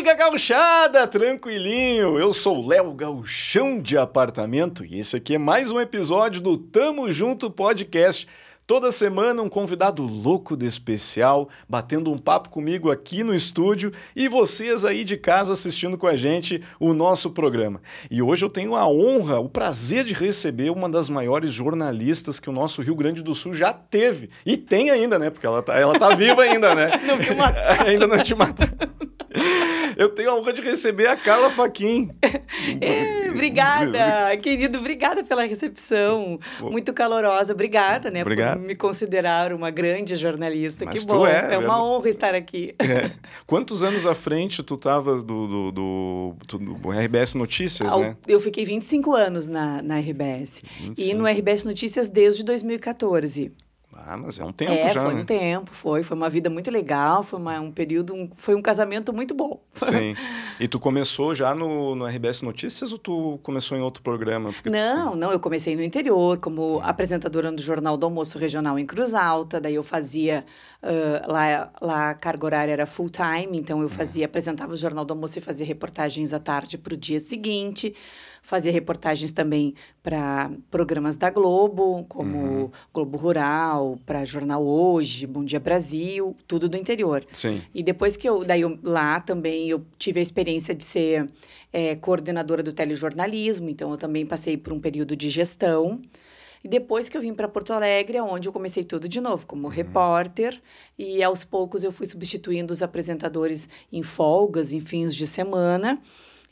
amiga gauchada, tranquilinho? Eu sou Léo Gauchão de Apartamento e esse aqui é mais um episódio do Tamo Junto Podcast. Toda semana um convidado louco de especial, batendo um papo comigo aqui no estúdio e vocês aí de casa assistindo com a gente o nosso programa. E hoje eu tenho a honra, o prazer de receber uma das maiores jornalistas que o nosso Rio Grande do Sul já teve. E tem ainda, né? Porque ela tá, ela tá viva ainda, né? Não me ainda não te mataram. Eu tenho a honra de receber a Carla Faquin. É, obrigada, querido, obrigada pela recepção. Muito calorosa, obrigada, né? Obrigado. Por me considerar uma grande jornalista. Mas que bom. é, É, uma é. honra estar aqui. É. Quantos anos à frente tu estavas do, do, do, do- RBS Notícias, Ao- né? Eu fiquei 25 anos na, na RBS. E 25. no RBS Notícias desde 2014. Ah, mas é um tempo é, já, foi né? um tempo, foi. Foi uma vida muito legal, foi uma- um período, um- foi um casamento muito bom. Sim. E tu começou já no, no RBS Notícias ou tu começou em outro programa? Porque tu- Não, não, eu comecei no interior como apresentadora do Jornal do Almoço Regional em Cruz Alta, daí eu fazia, ah, lá, lá a carga horária era full time, então eu fazia, apresentava o Jornal do Almoço e fazia reportagens à tarde para o dia seguinte, fazia reportagens também para programas da Globo, como Globo Rural, para Jornal Hoje, Bom Dia Brasil, tudo do interior. Sim. E depois que eu, daí eu, lá também eu tive a experiência de ser eh, coordenadora do telejornalismo, então eu também passei por um período de gestão. E depois que eu vim para Porto Alegre, é onde eu comecei tudo de novo, como repórter, e aos poucos eu fui substituindo os apresentadores em folgas, em fins de semana.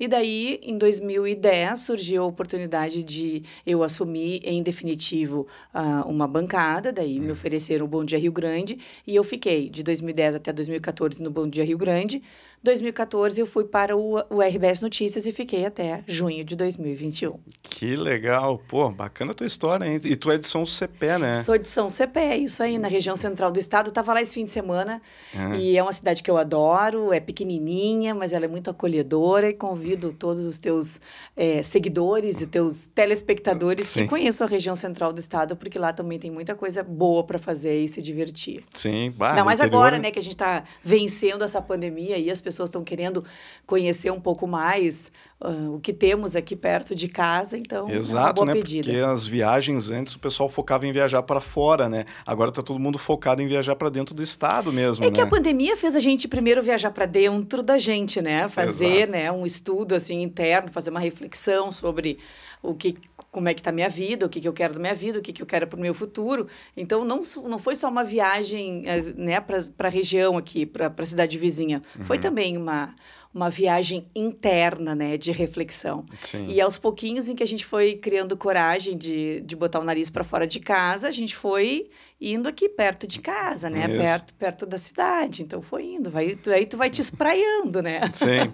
E daí, em 2010, surgiu a oportunidade de eu assumir, em definitivo, ah, uma bancada. Daí me ofereceram o Bom Dia Rio Grande e eu fiquei de 2010 até 2014 no Bom Dia Rio Grande. 2014 eu fui para o, o RBS Notícias e fiquei até junho de 2021. Que legal. Pô, bacana a tua história, hein? E tu é de São Cepé, né? Sou de São Cepé, isso aí, na região central do estado. Tava lá esse fim de semana Ah. e é uma cidade que eu adoro, é pequenininha, mas ela é muito acolhedora e convido todos os teus eh, seguidores e teus telespectadores Sim. que conheçam a região central do estado, porque lá também tem muita coisa boa para fazer e se divertir. Sim. Bah, Ainda mais interior- agora, né, que a gente está vencendo essa pandemia e as pessoas estão querendo conhecer um pouco mais ah, o que temos aqui perto de casa, então é Exato, boa né? pedida. Porque as viagens antes o pessoal focava em viajar para fora, né? Agora tá todo mundo focado em viajar para dentro do estado mesmo, É né? que a pandemia fez a gente primeiro viajar para dentro da gente, né? Fazer, Exato. né, um estudo assim interno, fazer uma reflexão sobre o que como é que tá a minha vida, o que, que eu quero da minha vida, o que, que eu quero para o meu futuro. Então, não, não foi só uma viagem eh, né, para a região aqui, para a cidade vizinha. Foi Uhum. também uma, uma viagem interna, né, de reflexão. Sim. E aos pouquinhos em que a gente foi criando coragem de, de botar o nariz para fora de casa, a gente foi indo aqui perto de casa, né? Isso. Perto, perto da cidade. Então foi indo. Vai, tu, aí tu vai te espraiando, né? Sim.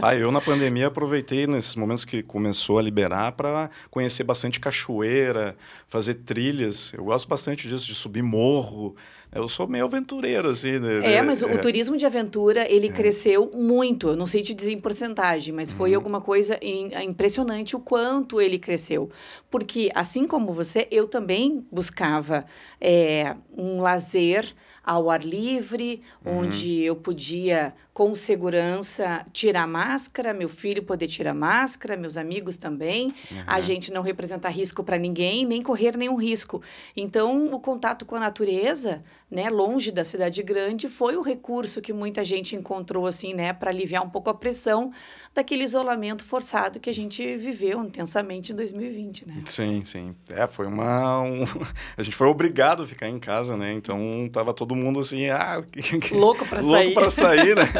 Ah, eu na pandemia aproveitei nesses momentos que começou a liberar para conhecer bastante cachoeira, fazer trilhas. Eu gosto bastante disso, de subir morro. Eu sou meio aventureiro, assim. né? É, mas o, o turismo de aventura, ele cresceu muito. Eu não sei te dizer em porcentagem, mas foi alguma coisa im- impressionante o quanto ele cresceu. Porque, assim como você, eu também buscava é, um lazer ao ar livre, onde eu podia, com segurança, tirar máscara, meu filho poder tirar máscara, meus amigos também, a gente não representar risco para ninguém, nem correr nenhum risco. Então, o contato com a natureza, né, longe da cidade grande, foi o recurso que muita gente encontrou assim, né, para aliviar um pouco a pressão daquele isolamento forçado que a gente viveu intensamente em 2020, né? Sim, sim. É, foi uma. um- A gente foi obrigado a ficar em casa, né? Então tava todo mundo assim, ah, Louco para louco sair. para sair, né?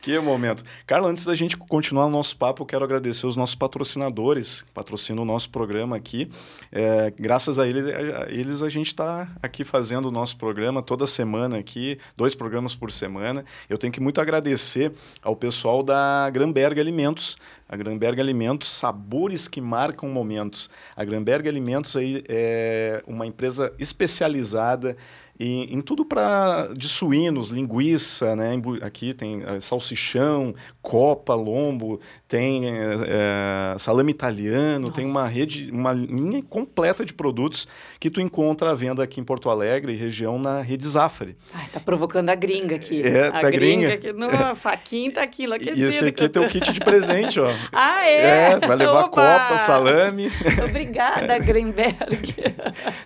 Que momento. Carla, antes da gente continuar o nosso papo, eu quero agradecer os nossos patrocinadores, que patrocinam o nosso programa aqui. É, graças a, ele- a eles, a gente está aqui fazendo o nosso programa toda semana aqui, dois programas por semana. Eu tenho que muito agradecer ao pessoal da Gramberg Alimentos. A Granberg Alimentos, sabores que marcam momentos. A Granberg Alimentos aí é uma empresa especializada em, em tudo para de suínos, linguiça, né? Aqui tem uh, salsichão, copa, lombo, tem uh, salame italiano, Nossa. tem uma rede, uma linha completa de produtos que tu encontra à venda aqui em Porto Alegre, região na rede Zafari. Ai, tá provocando a gringa aqui. É, a tá gringa. aqui, no, a faquinha tá aqui enlouquecida. E esse aqui é teu kit de presente, ó. ah, é? É, vai levar Oba! copa, salame. Obrigada, Greenberg.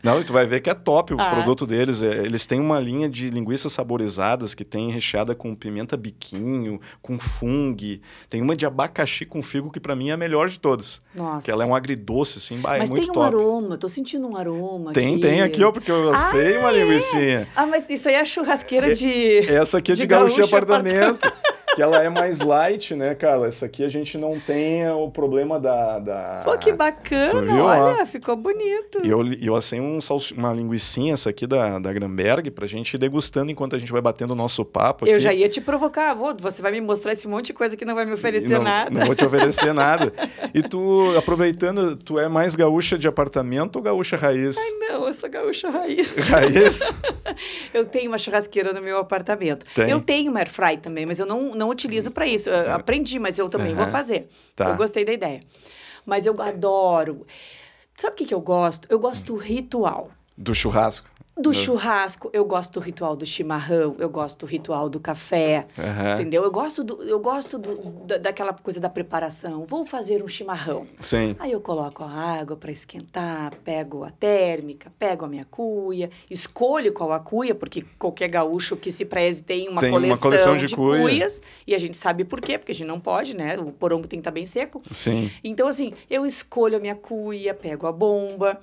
Não, e tu vai ver que é top o ah. produto deles. É, eles têm uma linha de linguiças saborizadas que tem recheada com pimenta biquinho, com fungo. Tem uma de abacaxi com figo que para mim é a melhor de todas. Nossa. Que ela é um agridoce, assim, bah, é mas muito tem um top. aroma, tô sentindo um aroma Tem, aqui. tem aqui, ó, porque eu ah, sei uma é? linguiça. Ah, mas isso aí é churrasqueira de... Essa aqui é de, de gaúcho apartamento. apartamento que ela é mais light, né, Carla? Essa aqui a gente não tem o problema da. da... Pô, que bacana! Olha, ficou bonito. E eu, eu assei um, uma linguicinha, essa aqui da, da Gramberg, pra gente ir degustando enquanto a gente vai batendo o nosso papo. Aqui. Eu já ia te provocar, Vô, você vai me mostrar esse monte de coisa que não vai me oferecer não, nada. Não vou te oferecer nada. E tu, aproveitando, tu é mais gaúcha de apartamento ou gaúcha raiz? Ai, não, eu sou gaúcha raiz. Raiz? eu tenho uma churrasqueira no meu apartamento. Tem. Eu tenho uma airfry também, mas eu não, não utilizo para isso. Eu aprendi, mas eu também uhum. vou fazer. Tá. Eu gostei da ideia. Mas eu adoro. Sabe o que, que eu gosto? Eu gosto do ritual. Do churrasco? Do churrasco, eu gosto do ritual do chimarrão, eu gosto do ritual do café, uhum. entendeu? Eu gosto, do, eu gosto do, da, daquela coisa da preparação. Vou fazer um chimarrão. Sim. Aí eu coloco a água para esquentar, pego a térmica, pego a minha cuia, escolho qual a cuia, porque qualquer gaúcho que se preze tem uma, tem coleção, uma coleção de, de cuia. cuias. E a gente sabe por quê, porque a gente não pode, né? O porongo tem que estar tá bem seco. Sim. Então, assim, eu escolho a minha cuia, pego a bomba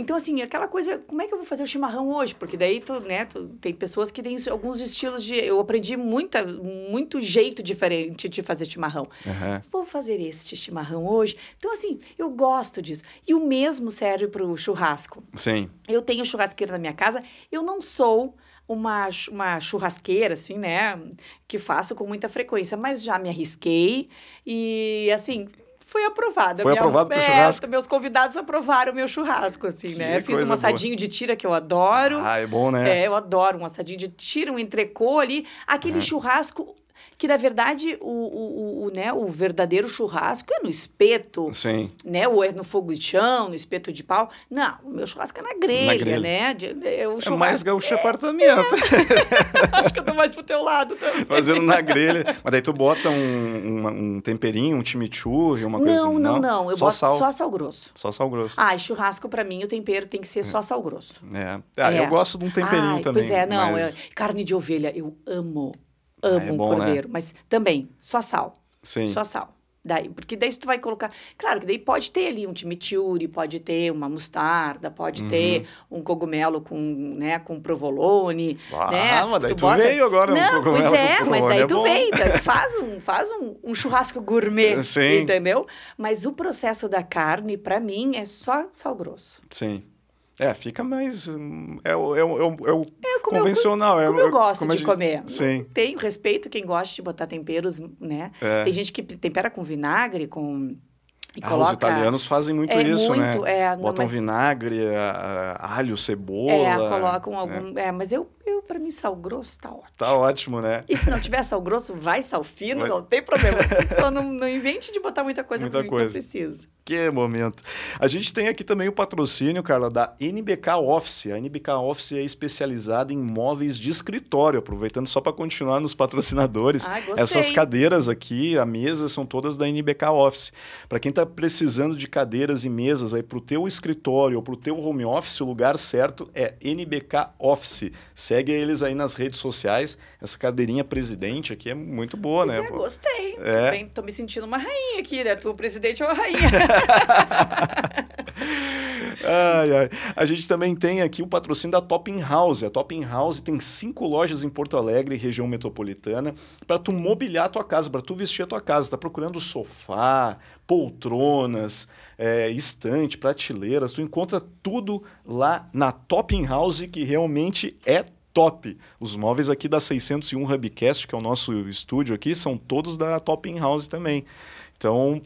então, assim, aquela coisa, como é que eu vou fazer o chimarrão hoje? Porque daí, tu, né, tu, tem pessoas que têm alguns estilos de... Eu aprendi muita, muito jeito diferente de fazer chimarrão. Uhum. Vou fazer este chimarrão hoje. Então, assim, eu gosto disso. E o mesmo serve para o churrasco. Sim. Eu tenho churrasqueira na minha casa. Eu não sou uma, uma churrasqueira, assim, né? Que faço com muita frequência, mas já me arrisquei e, assim, foi aprovada. Foi minha, aprovado o é, churrasco? Meus convidados aprovaram o meu churrasco, assim, que né? Fiz um assadinho boa. de tira que eu adoro. Ah, é bom, né? É, eu adoro um assadinho de tira, um entrecô ali. Aquele uhum. churrasco que na verdade o, o, o, né, o verdadeiro churrasco é no espeto, Sim. né, ou é no fogo de chão, no espeto de pau. Não, o meu churrasco é na grelha, na grelha. né? De, é, o churrasco, é mais gaúcho é, apartamento. É. Acho que eu tô mais pro teu lado também. Fazendo na grelha. Mas daí tu bota um, um, um temperinho, um chimichurri, uma coisa assim. Não, não, não. Eu só boto sal. só sal grosso. Só sal grosso. Ah, e churrasco para mim o tempero tem que ser só sal grosso. É. Ah, eu gosto de um temperinho Ai, também. Pois é, não. Mas... carne de ovelha, eu amo amo ah, é bom, um né? cordeiro, né? mas também só sal. Sim. Só sal. Daí, porque daí tu vai colocar. Claro que daí pode ter ali um chimichurri, pode ter uma mostarda, pode uhum. ter um cogumelo com, né, com provolone. Ah, né? mas daí tu, tu bota... veio agora Não, um pois é, mas daí é tu veio. faz um, faz um, um churrasco gourmet, Sim. entendeu? Mas o processo da carne, para mim, é só sal grosso. Sim. É, fica mais. É, o, é, o, é o é, convencional. Eu, como é, eu gosto de gente, comer. Sim. Tenho respeito quem gosta de botar temperos, né? É. Tem gente que tempera com vinagre, com e ah, coloca... Os italianos fazem muito é, isso, muito, né? É, Botam mas... vinagre, alho, cebola. É, colocam algum. É, mas eu, eu para mim, sal grosso tá ótimo. Tá ótimo, né? E se não tiver sal grosso, vai sal fino, vai... não tem problema. Só não, não invente de botar muita coisa muita coisa. não precisa. Que momento. A gente tem aqui também o patrocínio, Carla, da NBK Office. A NBK Office é especializada em móveis de escritório. Aproveitando só para continuar nos patrocinadores. Ai, Essas cadeiras aqui, a mesa, são todas da NBK Office. Para quem está precisando de cadeiras e mesas aí para o teu escritório ou para o teu home office, o lugar certo é NBK Office. Segue eles aí nas redes sociais. Essa cadeirinha presidente aqui é muito boa, pois né? É, gostei. É. Bem, tô me sentindo uma rainha aqui, né? Tu presidente ou a rainha. ai, ai. A gente também tem aqui o patrocínio da Topping House. A Topping House tem cinco lojas em Porto Alegre, região metropolitana, para tu mobiliar a tua casa, para tu vestir a tua casa. Está procurando sofá, poltronas, é, estante, prateleiras. Tu encontra tudo lá na Topping House, que realmente é top. Os móveis aqui da 601 Hubcast, que é o nosso estúdio aqui, são todos da Topping House também Então,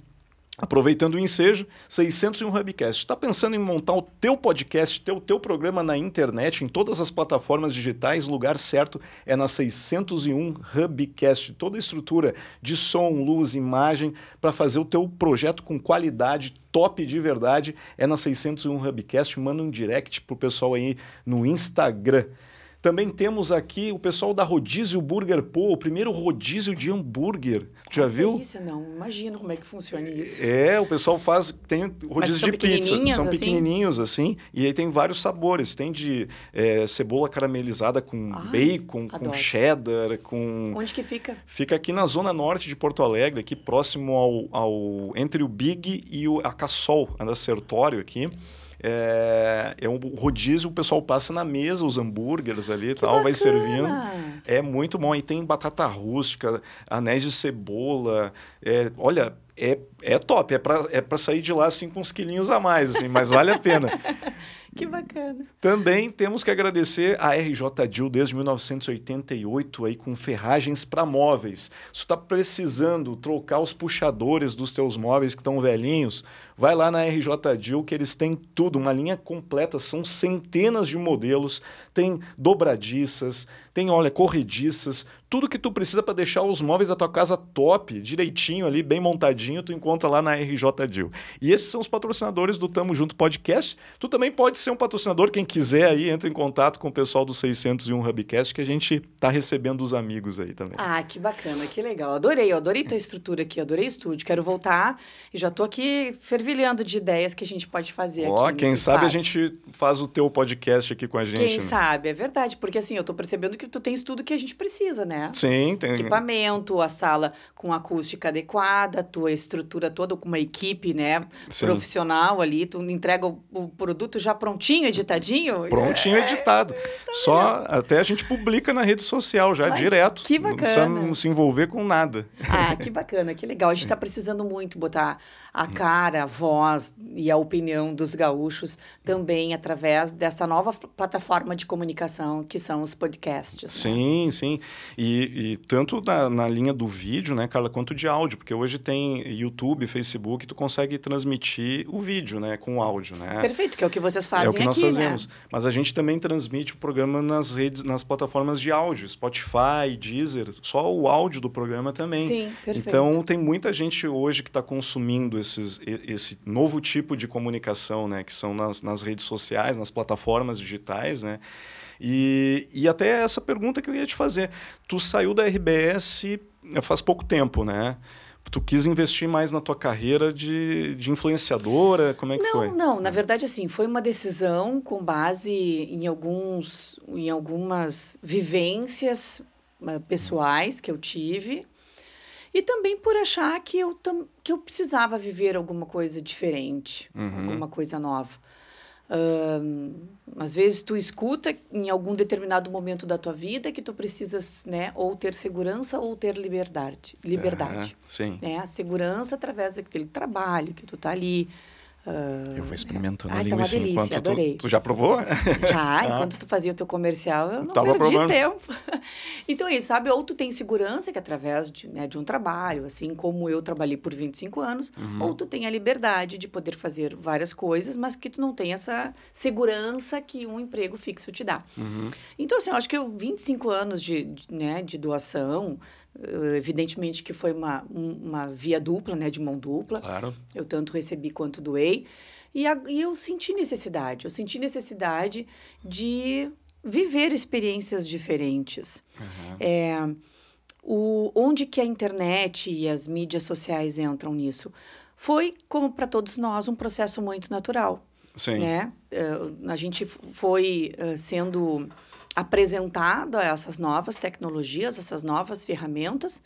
Aproveitando o ensejo, 601 Hubcast. Está pensando em montar o teu podcast, teu teu programa na internet, em todas as plataformas digitais? Lugar certo é na 601 Hubcast. Toda a estrutura de som, luz, imagem para fazer o teu projeto com qualidade, top de verdade, é na 601 Hubcast. Manda um direct pro pessoal aí no Instagram. Também temos aqui o pessoal da Rodízio Burger Pô, o primeiro rodízio de hambúrguer. Já viu? Delícia, não. Imagino como é que funciona isso. É, o pessoal faz, tem rodízio de pizza. São assim? pequenininhos assim, e aí tem vários sabores. Tem de é, cebola caramelizada com Ai, bacon, adoro. com cheddar, com... Onde que fica? Fica aqui na zona norte de Porto Alegre, aqui próximo ao, ao entre o Big e o, a Cassol, a Sertório aqui. É, é um rodízio, o pessoal passa na mesa os hambúrgueres ali e tal, bacana. vai servindo. É muito bom. E tem batata rústica, anéis de cebola. É, olha, é, é top. É para é pra sair de lá assim com uns quilinhos a mais, assim, mas vale a pena. Que bacana. Também temos que agradecer a RJ Dil desde 1988 aí com ferragens para móveis. Se está precisando trocar os puxadores dos teus móveis que estão velhinhos, vai lá na RJ Dil que eles têm tudo, uma linha completa, são centenas de modelos, tem dobradiças, tem, olha, corrediças, tudo que tu precisa para deixar os móveis da tua casa top, direitinho ali, bem montadinho, tu encontra lá na RJ Dil. E esses são os patrocinadores do Tamo Junto Podcast. Tu também pode ser um patrocinador, quem quiser aí, entra em contato com o pessoal do 601 Hubcast, que a gente tá recebendo os amigos aí também. Ah, que bacana, que legal. Adorei, adorei tua estrutura aqui, adorei o estúdio. Quero voltar e já tô aqui fervilhando de ideias que a gente pode fazer Ó, aqui. quem sabe espaço. a gente faz o teu podcast aqui com a gente. Quem né? sabe, é verdade, porque assim, eu tô percebendo que tu tens tudo que a gente precisa, né? Sim, tem. Equipamento, a sala com acústica adequada, a tua estrutura toda com uma equipe, né, Sim. profissional ali, tu entrega o, o, produto já prontinho, editadinho? Prontinho, é, editado. Tá Só até a gente publica na rede social já Mas, direto. Que bacana. Não precisa se envolver com nada. Ah, que bacana, que legal. A gente está precisando muito botar a cara, a voz e a opinião dos gaúchos também através dessa nova plataforma de comunicação que são os podcasts. Né? Sim, sim. E, e tanto na, na, linha do vídeo, né, Carla, quanto de áudio, porque hoje tem YouTube, Facebook, tu consegue transmitir o vídeo, né, com o áudio, né? Perfeito, que é o que vocês fazem aqui, É o que nós aqui, fazemos. Né? Mas a gente também transmite o programa nas redes, nas plataformas de áudio, Spotify, Deezer, só o áudio do programa também. Sim, perfeito. Então tem muita gente hoje que está consumindo esses, esse novo tipo de comunicação, né? Que são nas, nas redes sociais, nas plataformas digitais, né? E, e até essa pergunta que eu ia te fazer. Tu saiu da RBS faz pouco tempo, né? Tu quis investir mais na tua carreira de, de influenciadora? Como é que não, foi? Não, na verdade, assim, foi uma decisão com base em, alguns, em algumas vivências uh, pessoais que eu tive e também por achar que eu, que eu precisava viver alguma coisa diferente, uhum. alguma coisa nova. Uh, às vezes tu escuta em algum determinado momento da tua vida que tu precisas, né, ou ter segurança ou ter liberdade, liberdade. Uhum, sim. Né? A segurança através daquele trabalho que tu tá ali, Uh... Eu vou experimentando Ai, a tá linguiça delícia, enquanto adorei. Tu, tu, já provou? Já, ah. enquanto tu fazia o teu comercial, eu não Tava perdi provando. tempo. Então é isso, sabe? Ou tu tem segurança, que é através de, né, de um trabalho, assim como eu trabalhei por 25 anos, uhum. ou tu tem a liberdade de poder fazer várias coisas, mas que tu não tem essa segurança que um emprego fixo te dá. Uhum. Então, assim, eu acho que eu 25 anos de, de, né, de doação, evidentemente que foi uma, uma via dupla, né, de mão dupla. Claro. Eu tanto recebi quanto doei. E, a, e eu senti necessidade. Eu senti necessidade de viver experiências diferentes. Uhum. É, o, onde que a internet e as mídias sociais entram nisso? Foi, como para todos nós, um processo muito natural. Sim. Né? Uh, a gente foi uh, sendo apresentado a essas novas tecnologias, essas novas ferramentas.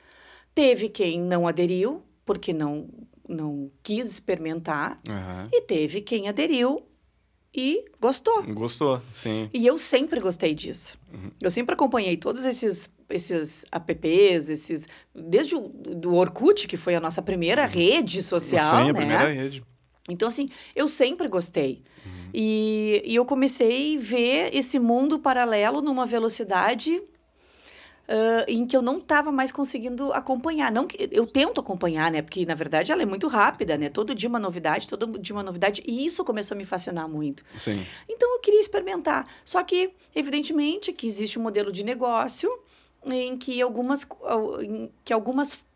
Teve quem não aderiu, porque não, não quis experimentar, uhum. e teve quem aderiu e gostou. Gostou, sim. E eu sempre gostei disso. Uhum. Eu sempre acompanhei todos esses esses apps, esses desde o do Orkut, que foi a nossa primeira uhum. rede social, Sim, né? a primeira rede. Então assim, eu sempre gostei. Uhum. E, e eu comecei a ver esse mundo paralelo numa velocidade uh, em que eu não estava mais conseguindo acompanhar. Não que eu tento acompanhar, né? Porque na verdade ela é muito rápida, né? Todo dia uma novidade, todo dia uma novidade, e isso começou a me fascinar muito. Sim. Então eu queria experimentar. Só que, evidentemente, que existe um modelo de negócio em que algumas, em que algumas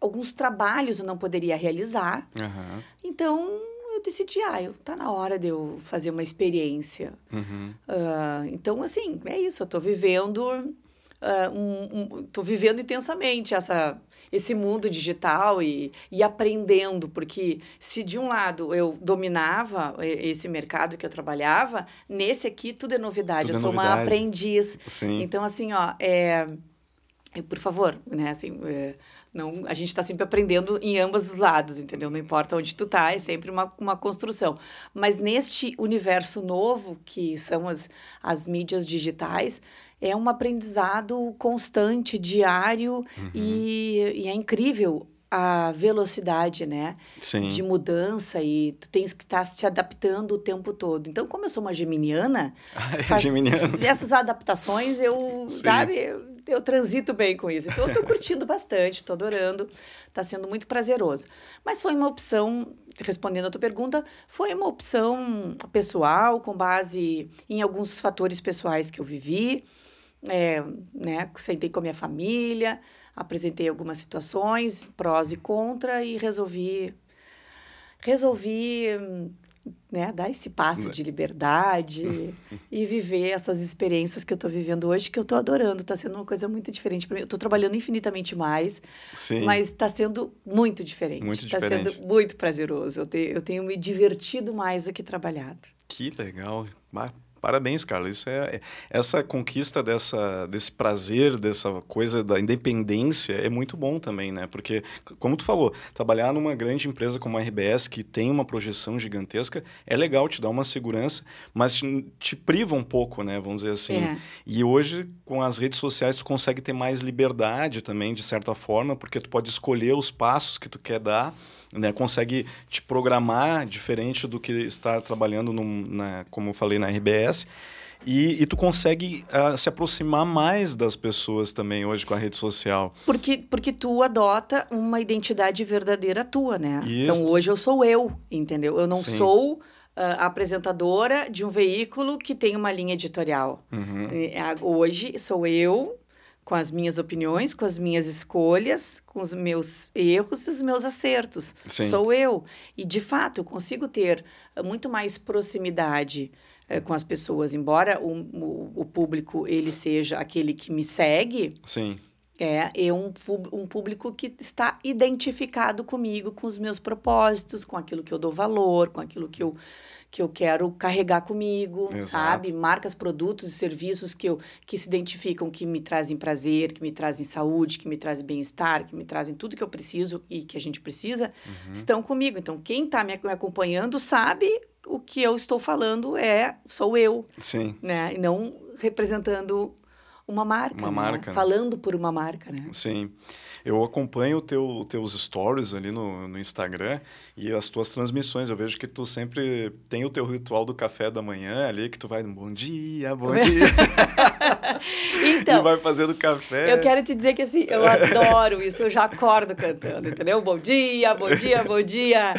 alguns trabalhos eu não poderia realizar. Uhum. Então eu decidi, ah, eu, tá na hora de eu fazer uma experiência. Uhum. Uh, então, assim, é isso, eu tô vivendo. Uh, um, um, tô vivendo intensamente essa, esse mundo digital e, e aprendendo, porque se de um lado eu dominava esse mercado que eu trabalhava, nesse aqui tudo é novidade, tudo eu é sou novidade. uma aprendiz. Sim. Então, assim, ó, é, por favor, né, assim, é, não, a gente está sempre aprendendo em ambos os lados, entendeu? Não importa onde tu tá, é sempre uma, uma construção. Mas neste universo novo, que são as, as mídias digitais, é um aprendizado constante, diário, uhum. e, e é incrível a velocidade, né? Sim. De mudança e tu tens que estar tá se adaptando o tempo todo. Então, como eu sou uma geminiana, ah, é faz, geminiana. essas adaptações eu, Sim. sabe, eu transito bem com isso. Então, eu estou curtindo bastante, estou adorando, está sendo muito prazeroso. Mas foi uma opção, respondendo a tua pergunta, foi uma opção pessoal, com base em alguns fatores pessoais que eu vivi. É, né, sentei com a minha família, apresentei algumas situações, prós e contra, e resolvi resolvi né, dar esse passo de liberdade e viver essas experiências que eu estou vivendo hoje, que eu estou adorando. Está sendo uma coisa muito diferente para mim. Eu estou trabalhando infinitamente mais, Sim. mas está sendo muito diferente. Muito Está sendo muito prazeroso. Eu tenho, eu tenho me divertido mais do que trabalhado. Que legal. Parabéns, Carlos. Isso é, é essa conquista dessa, desse prazer, dessa coisa da independência é muito bom também, né? Porque, como tu falou, trabalhar numa grande empresa como a RBS, que tem uma projeção gigantesca, é legal, te dá uma segurança, mas te, te priva um pouco, né? Vamos dizer assim. É. E hoje, com as redes sociais, tu consegue ter mais liberdade também, de certa forma, porque tu pode escolher os passos que tu quer dar né, consegue te programar diferente do que estar trabalhando, num, na, como eu falei, na RBS. E, e, tu consegue uh, se aproximar mais das pessoas também hoje com a rede social. Porque, porque tu adota uma identidade verdadeira tua, né? Isso. Então hoje eu sou eu, entendeu? Eu não Sim. sou uh, apresentadora de um veículo que tem uma linha editorial. Uhum. Hoje sou eu com as minhas opiniões, com as minhas escolhas, com os meus erros e os meus acertos. Sim. Sou eu. E, de fato, eu consigo ter eh, muito mais proximidade eh, com as pessoas. Embora o, o, o, público ele seja aquele que me segue, Sim. É, é um, um público que está identificado comigo, com os meus propósitos, com aquilo que eu dou valor, com aquilo que eu que eu quero carregar comigo, Exato. sabe? Marcas, produtos e serviços que, eu, que se identificam, que me trazem prazer, que me trazem saúde, que me trazem bem-estar, que me trazem tudo que eu preciso e que a gente precisa, uhum. estão comigo. Então, quem está me acompanhando sabe o que eu estou falando é sou eu. Sim. Né? E não representando uma marca. Uma né? marca. Falando por uma marca, né? Sim. Eu acompanho teu, teus stories ali no, no Instagram e as tuas transmissões. Eu vejo que tu sempre tem o teu ritual do café da manhã ali, que tu vai bom dia, bom dia. então, e vai fazendo café. Eu quero te dizer que assim, eu adoro isso, eu já acordo cantando, entendeu? Bom dia, bom dia, bom dia.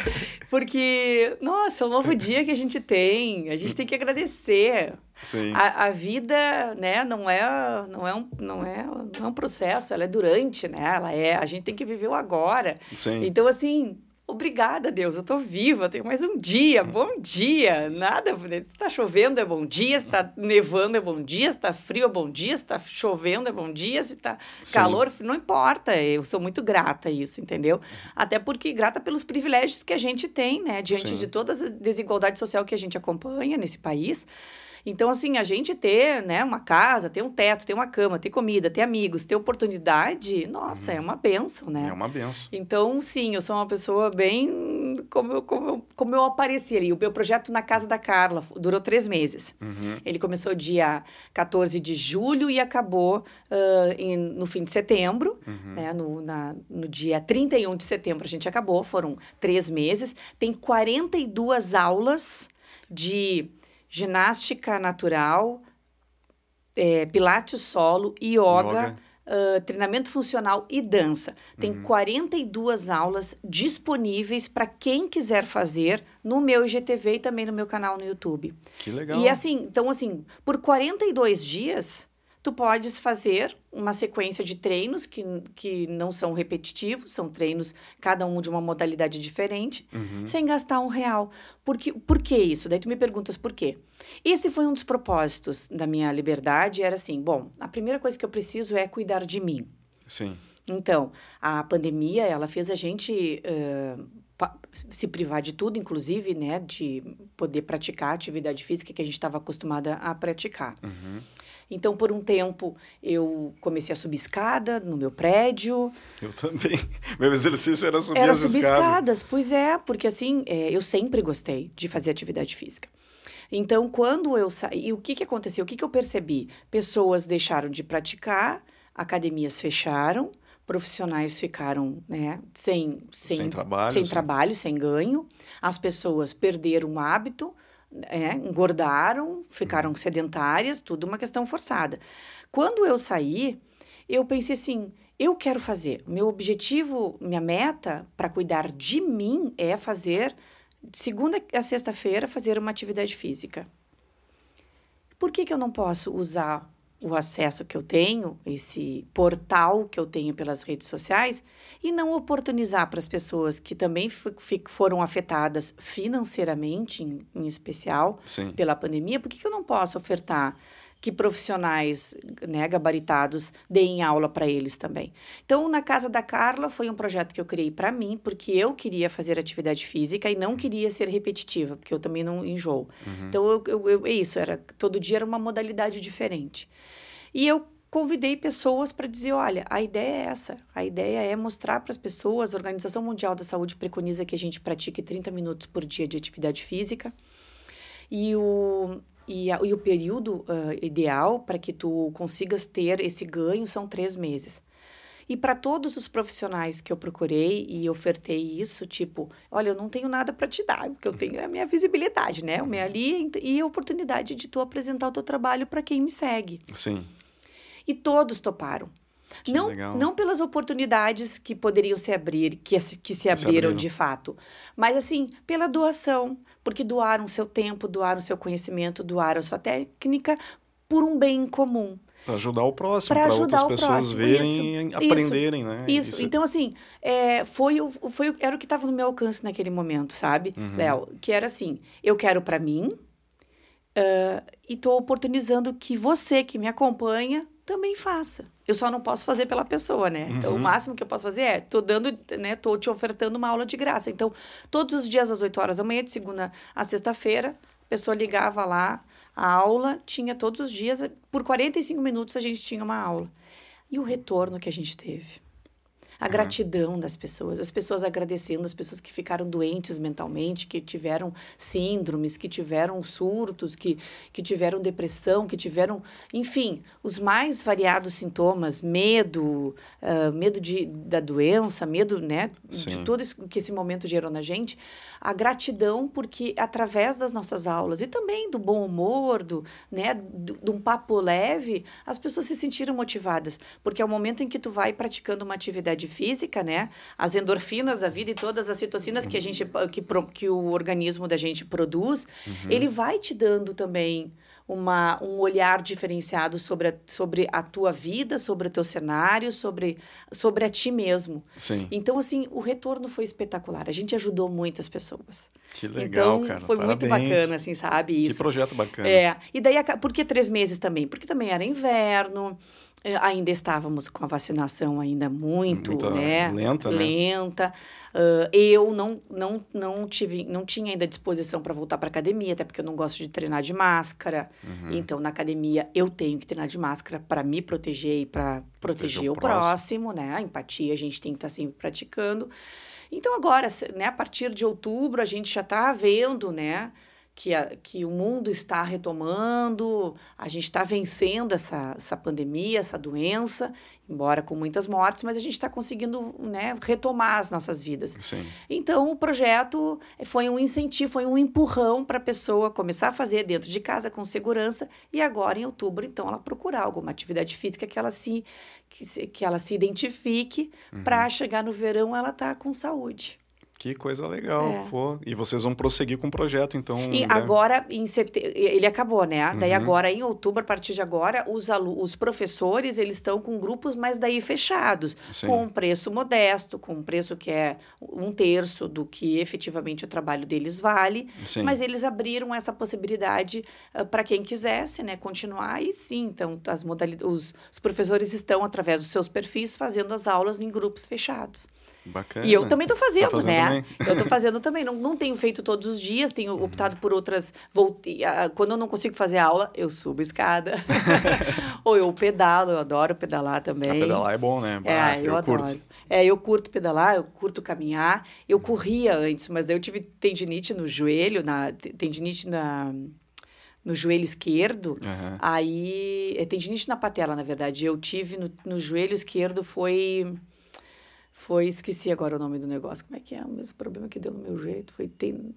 Porque, nossa, é um novo dia que a gente tem, a gente tem que agradecer. Sim. A, a vida, né, não é, não, é um, não, é, não é um processo, ela é durante, né? Ela é, a gente tem que viver o agora. Sim. Então, assim, Obrigada, Deus, eu tô viva, tenho mais um dia, bom dia. Nada, se tá chovendo é bom dia, se tá nevando é bom dia, se tá frio é bom dia, se tá chovendo é bom dia, se tá Sim. calor, não importa. Eu sou muito grata a isso, entendeu? Até porque grata pelos privilégios que a gente tem, né, diante Sim. de toda a desigualdade social que a gente acompanha nesse país. Então, assim, a gente ter, né, uma casa, ter um teto, ter uma cama, ter comida, ter amigos, ter oportunidade, nossa, uhum. é uma benção, né? É uma benção. Então, sim, eu sou uma pessoa bem como eu, como eu, como eu apareci ali. O meu projeto na casa da Carla durou três meses. Uhum. Ele começou dia 14 de julho e acabou uh, em, no fim de setembro, uhum. né? No, na, no dia 31 de setembro a gente acabou, foram três meses. Tem 42 aulas de ginástica natural, é, pilates solo, yoga, yoga. uh, treinamento funcional e dança. Tem uhum. 42 aulas disponíveis para quem quiser fazer no meu IGTV e também no meu canal no YouTube. Que legal. E assim, então assim, por 42 dias tu podes fazer uma sequência de treinos que, que não são repetitivos, são treinos, cada um de uma modalidade diferente, uhum. sem gastar um real. Por que, por que isso? Daí tu me perguntas por quê. Esse foi um dos propósitos da minha liberdade, era assim, bom, a primeira coisa que eu preciso é cuidar de mim. Sim. Então, a pandemia, ela fez a gente... Uh, se privar de tudo, inclusive, né, de poder praticar atividade física que a gente estava acostumada a praticar. Uhum. Então, por um tempo, eu comecei a subir escada no meu prédio. Eu também. Meu exercício era subir era as subir escadas. escadas. Pois é, porque assim, é, eu sempre gostei de fazer atividade física. Então, quando eu saí, o que, que aconteceu? O que, que eu percebi? Pessoas deixaram de praticar, academias fecharam, profissionais ficaram né, sem, sem, sem trabalho, sem, trabalho, sem ganho, as pessoas perderam o hábito, é, engordaram, ficaram uhum. sedentárias, tudo uma questão forçada. Quando eu saí, eu pensei assim: eu quero fazer. Meu objetivo, minha meta para cuidar de mim é fazer, de segunda a sexta-feira, fazer uma atividade física. Por que, que eu não posso usar o acesso que eu tenho, esse portal que eu tenho pelas redes sociais, e não oportunizar para as pessoas que também foram afetadas financeiramente, em, em especial, Sim. pela pandemia, por que, que eu não posso ofertar que profissionais né, gabaritados deem aula para eles também. Então, na casa da Carla foi um projeto que eu criei para mim, porque eu queria fazer atividade física e não queria ser repetitiva, porque eu também não enjoo. Uhum. Então, eu, eu, eu, é isso, era todo dia era uma modalidade diferente. E eu convidei pessoas para dizer, olha, a ideia é essa, a ideia é mostrar para as pessoas, a Organização Mundial da Saúde preconiza que a gente pratique 30 minutos por dia de atividade física, e o, e, a, e o período uh, ideal para que tu consigas ter esse ganho são três meses. E para todos os profissionais que eu procurei e ofertei isso, tipo, olha, eu não tenho nada para te dar, porque eu tenho a minha visibilidade, né? O meu ali e a oportunidade de tu apresentar o teu trabalho para quem me segue. Sim. E todos toparam. Que não, legal. não pelas oportunidades que poderiam se abrir, que, que se abriram se de fato, mas assim, pela doação, porque doaram seu tempo, doaram seu conhecimento, doaram sua técnica por um bem comum. Para ajudar o próximo, para outras pessoas próximo. verem e aprenderem, isso, né? Isso. isso. Então, assim, é, foi, foi, era o que estava no meu alcance naquele momento, sabe, uhum. Léo? Que era assim, eu quero para mim uh, e estou oportunizando que você que me acompanha também faça. Eu só não posso fazer pela pessoa, né? Uhum. Então, o uhum. máximo que eu posso fazer é, tô dando, né, tô te ofertando uma aula de graça. Então, todos os dias às 8 horas da manhã, de segunda a sexta-feira, a pessoa ligava lá, a aula tinha todos os dias, por 45 minutos a gente tinha uma aula. E o retorno que a gente teve? A gratidão das pessoas, as pessoas agradecendo, as pessoas que ficaram doentes mentalmente, que tiveram síndromes, que tiveram surtos, que, que tiveram depressão, que tiveram, enfim, os mais variados sintomas, medo, uh, medo de, da doença, medo, né, Sim. de tudo isso que esse momento gerou na gente, a gratidão porque através das nossas aulas e também do bom humor, do, né, de um papo leve, as pessoas se sentiram motivadas, porque é o momento em que tu vai praticando uma atividade física, né? As endorfinas da vida e todas as citocinas uhum. que a gente que, que o organismo da gente produz, uhum. ele vai te dando também uma, um olhar diferenciado sobre a, sobre a tua vida, sobre o teu cenário, sobre, sobre a ti mesmo. Sim. Então, assim, o retorno foi espetacular. A gente ajudou muitas pessoas. Que legal, então, cara. Foi Parabéns. muito bacana, assim, sabe? Isso. Que projeto bacana. É. E daí, por que três meses também? Porque também era inverno, eh, ainda estávamos com a vacinação ainda muito, muito né? lenta, né? lenta. Uh, eu não, não, não tive, não tinha ainda disposição para voltar para academia, até porque eu não gosto de treinar de máscara. Uhum. Então, na academia eu tenho que treinar de máscara para me proteger e para proteger, o, o próximo. próximo, né? A empatia a gente tem que estar tá sempre praticando. Então, agora, né, a partir de outubro, a gente já está vendo, né? que, a, que o mundo está retomando, a gente está vencendo essa, essa pandemia, essa doença, embora com muitas mortes, mas a gente está conseguindo né, retomar as nossas vidas. Sim. Então, o projeto foi um incentivo, foi um empurrão para a pessoa começar a fazer dentro de casa com segurança e agora, em outubro, então, ela procurar alguma atividade física que ela se, que, se, que ela se identifique uhum. para chegar no verão ela tá com saúde. Que coisa legal, é. pô. E vocês vão prosseguir com o projeto, então. E né? agora, em sete... ele acabou, né? Uhum. Daí agora, em outubro, a partir de agora, os, alu... os professores, eles estão com grupos, mas daí fechados. Sim. Com um preço modesto, com um preço que é um terço do que efetivamente o trabalho deles vale. Sim. Mas eles abriram essa possibilidade uh, ah, para quem quisesse, né? Continuar. E sim, então, as modalidades... Os, os professores estão, através dos seus perfis, fazendo as aulas em grupos fechados. Bacana. E eu também estou fazendo, tá fazendo, né? Também. Eu estou fazendo também. Não, não tenho feito todos os dias, tenho uhum. optado por outras. Voltei, quando eu não consigo fazer aula, eu subo a escada. Ou eu pedalo, eu adoro pedalar também. A pedalar é bom, né? É, ah, eu, eu adoro. Curto. É, eu curto pedalar, eu curto caminhar. Eu corria antes, mas daí eu tive tendinite no joelho, na, tendinite na no joelho esquerdo. Uhum. Aí. É, tendinite na patela, na verdade. Eu tive no, no joelho esquerdo foi foi, esqueci agora o nome do negócio. Como é que é? O mesmo problema que deu no meu jeito. Foi, ten,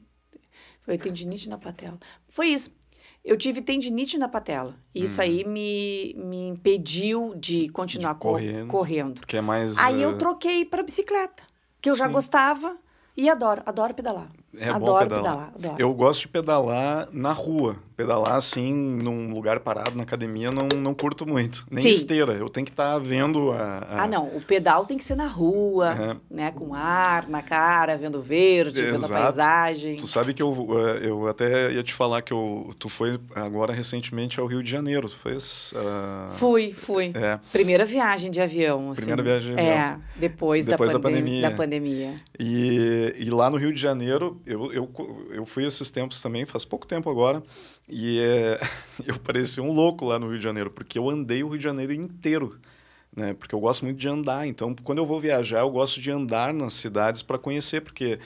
foi tendinite na patela. Foi isso. Eu tive tendinite na patela. E isso aí hum. me, me impediu de continuar de correndo, correndo. Porque é mais. Aí uh... eu troquei para bicicleta, que eu Sim. já gostava e adoro, adoro pedalar. É adoro bom pedalar. pedalar adoro. Eu gosto de pedalar na rua. Pedalar assim, num lugar parado na academia, não, não curto muito. Nem Sim. esteira. Eu tenho que estar tá vendo a, a, Ah, não. O pedal tem que ser na rua, uhum. né? Com ar na cara, vendo verde, Exato. vendo a paisagem. Tu sabe que eu, eh, eu até ia te falar que eu, tu foi agora recentemente ao Rio de Janeiro. Tu fez. Uh... Fui, fui. É. Primeira viagem de avião. Assim. Primeira viagem de avião. É, depois, depois da, pandem da pandemia. E, e lá no Rio de Janeiro, eu, eu, eu fui esses tempos também, faz pouco tempo agora. E é, eu parecia um louco lá no Rio de Janeiro, porque eu andei o Rio de Janeiro inteiro. Né? Porque eu gosto muito de andar. Então, quando eu vou viajar, eu gosto de andar nas cidades para conhecer, porque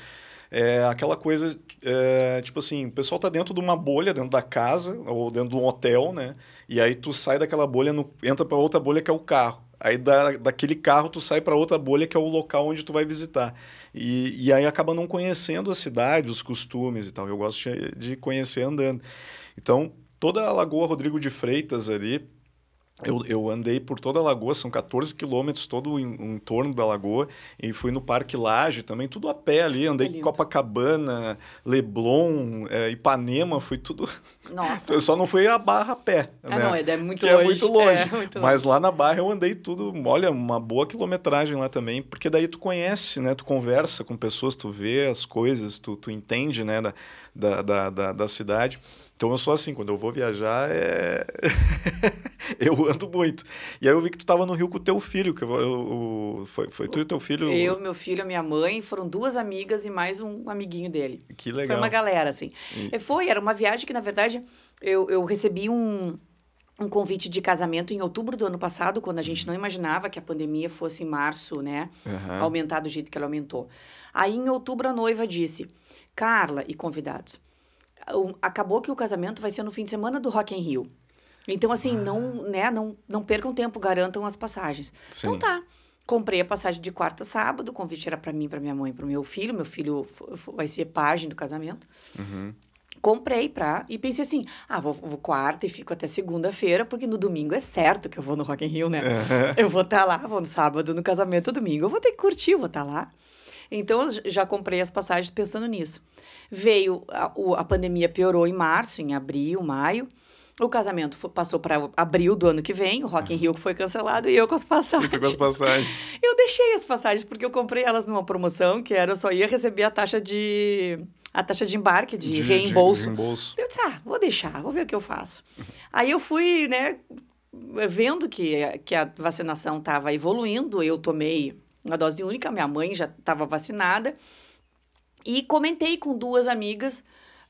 é aquela coisa, é, tipo assim, o pessoal tá dentro de uma bolha, dentro da casa, ou dentro de um hotel, né? E aí tu sai daquela bolha, no, entra para outra bolha que é o carro. Aí da, daquele carro tu sai para outra bolha que é o local onde tu vai visitar. E, e aí acaba não conhecendo a cidade, os costumes e tal. Eu gosto de, de conhecer andando. Então, toda a Lagoa Rodrigo de Freitas ali, eu, eu andei por toda a lagoa, são 14 quilômetros todo em, em, torno da lagoa, e fui no Parque Laje também, tudo a pé ali, andei em Copacabana, Leblon, é, Ipanema, fui tudo... Nossa! eu só não fui a Barra a pé, ah, né? não, é, é muito que longe. é muito longe, é, muito mas lá na Barra eu andei tudo, olha, uma boa quilometragem lá também, porque daí tu conhece, né, tu conversa com pessoas, tu vê as coisas, tu, tu entende, né, da, da, da, da cidade... Então eu sou assim, quando eu vou viajar, é... eu ando muito. E aí eu vi que tu estava no Rio com o teu filho, que eu, eu, foi, foi tu e o teu filho? Eu, meu filho, a minha mãe, foram duas amigas e mais um amiguinho dele. Que legal. Foi uma galera, assim. E... Foi, era uma viagem que, na verdade, eu, eu recebi um, um convite de casamento em outubro do ano passado, quando a gente não imaginava que a pandemia fosse em março, né? Uhum. Aumentar do jeito que ela aumentou. Aí, em outubro, a noiva disse, Carla e convidados acabou que o casamento vai ser no fim de semana do Rock in Rio. Então, assim, ah. não, né, não, não percam tempo, garantam as passagens. Sim. Então tá. Comprei a passagem de quarta a sábado, o convite era para mim, para minha mãe, para o meu filho. Meu filho vai ser pajem do casamento. Uhum. Comprei pra. E pensei assim: ah, vou, vou quarta e fico até segunda-feira, porque no domingo é certo que eu vou no Rock in Rio, né? Eu vou estar tá lá, vou no sábado no casamento, domingo eu vou ter que curtir, vou estar tá lá. Então, eu já comprei as passagens pensando nisso. Veio, a, a pandemia piorou em março, em abril, maio. O casamento foi, passou para abril do ano que vem, o Rock in Rio que foi cancelado e eu com as passagens. com as passagens. Eu deixei as passagens porque eu comprei elas numa promoção que era eu só ia receber a taxa de a taxa de embarque, de, de reembolso. De reembolso. Eu disse, ah, vou deixar, vou ver o que eu faço. Aí eu fui, né, vendo que, que a vacinação estava evoluindo, eu tomei uma dose única, minha mãe já estava vacinada. E comentei com duas amigas,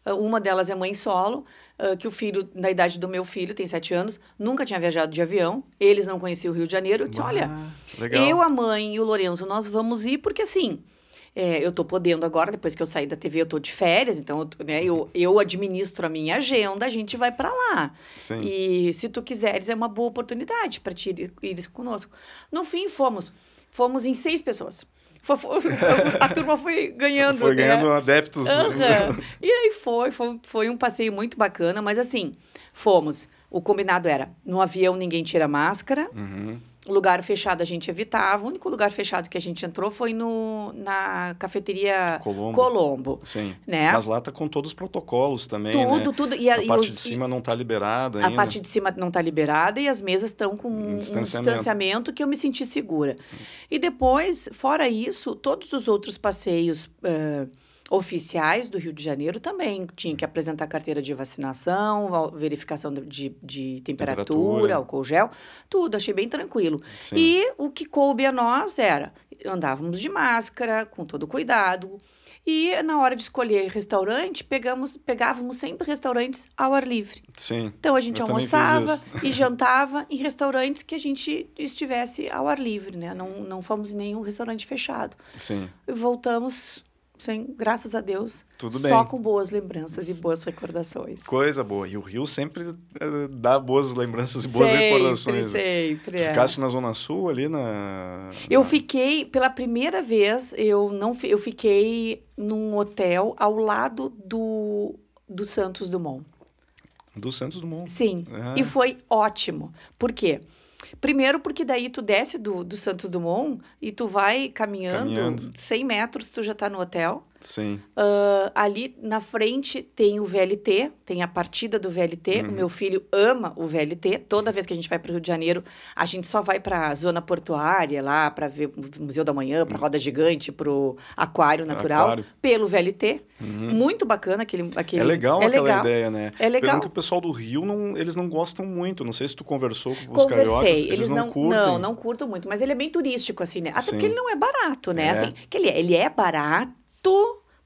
ah, uma delas é mãe solo, ah, que o filho, da idade do meu filho, tem sete anos, nunca tinha viajado de avião, eles não conheciam o Rio de Janeiro. Eu disse: ah, olha, legal. eu, a mãe e o Lourenço, nós vamos ir, porque assim. É, eu tô podendo agora, depois que eu saí da TV, eu tô de férias, então eu, né, eu, eu administro a minha agenda, a gente vai para lá. Sim. E se tu quiseres, é uma boa oportunidade para ti ir- ires conosco. No fim, fomos. Fomos em seis pessoas. A turma foi ganhando. Foi né? ganhando adeptos. Aham. E aí foi, foi, foi um passeio muito bacana, mas assim, fomos. O combinado era, no avião ninguém tira máscara, Uhum. Lugar fechado a gente evitava. O único lugar fechado que a gente entrou foi no, na cafeteria Colombo. Colombo. Sim. Né? Mas lá tá com todos os protocolos também, tudo, né? tudo. E a, A e parte os- de cima não tá liberada a ainda. parte de cima não está liberada e as mesas estão com Um um distanciamento. distanciamento. que eu me senti segura. E depois, fora isso, todos os outros passeios eh, oficiais do Rio de Janeiro também tinha que apresentar carteira de vacinação, verificação de, de, temperatura, Temperatura. álcool gel, tudo. Achei bem tranquilo. Sim. E o que coube a nós era andávamos de máscara, com todo cuidado. E na hora de escolher restaurante, pegamos, pegávamos sempre restaurantes ao ar livre. Sim. Então a gente almoçava e jantava em restaurantes que a gente estivesse ao ar livre, né? Não, não fomos em nenhum restaurante fechado. Sim. Voltamos, sem, graças a Deus, Tudo só bem. com boas lembranças e boas recordações. Coisa boa. E o Rio sempre eh, dá boas lembranças e boas sempre, recordações. né? sempre. Tu é. Ficaste na Zona Sul ali na. Eu na- fiquei, pela primeira vez, eu não eu fiquei num hotel ao lado do, do Santos Dumont. Do Santos Dumont. Sim. Ah. E foi ótimo. Por quê? Primeiro, porque daí tu desce do, do Santos Dumont e tu vai caminhando, Caminhando. 100 metros, tu já tá no hotel. Sim. Ah, ali na frente tem o VLT, tem a partida do VLT. Uhum. O meu filho ama o VLT. Toda vez que a gente vai para o Rio de Janeiro, a gente só vai para a zona portuária lá, para ver o Museu da Manhã, para a Roda Gigante, para o Aquário Natural, Uhum. Aquário. pelo VLT. Uhum. Muito bacana aquele. aquele É legal é aquela legal. ideia, né? É legal. Pelo que o pessoal do Rio, não, eles não gostam muito. Não sei se tu conversou com os cariocas. Conversei, Eles, não, curtem. Não, não curtam muito, mas ele é bem turístico, assim, né? Até Sim. porque ele não é barato, né? É. Assim, que ele, é, ele é barato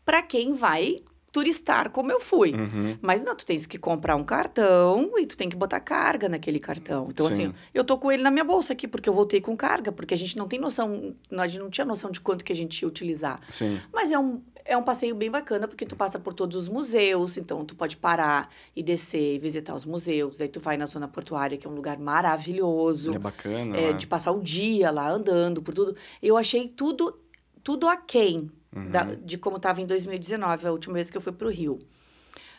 para quem vai turistar, como eu fui. Uhum. Mas não, tu tens que comprar um cartão e tu tem que botar carga naquele cartão. Então, Sim. assim, eu tô com ele na minha bolsa aqui, porque eu voltei com carga, porque a gente não tem noção, a gente não tinha noção de quanto que a gente ia utilizar. Sim. Mas é um, é um passeio bem bacana, porque tu passa por todos os museus, então tu pode parar e descer e visitar os museus. Daí tu vai na zona portuária, que é um lugar maravilhoso. É bacana. é, lá. de passar o dia lá andando por tudo. Eu achei tudo, tudo aquém Uhum. da, de como estava em 2019, a última vez que eu fui para o Rio.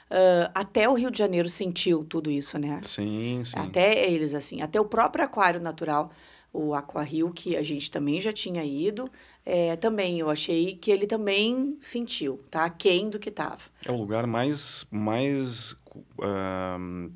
Ah, até o Rio de Janeiro sentiu tudo isso, né? Sim, sim. Até eles, assim, até o próprio aquário natural, o Aqua Rio, que a gente também já tinha ido, é, também eu achei que ele também sentiu, tá? Aquém do que estava. É o lugar mais, mais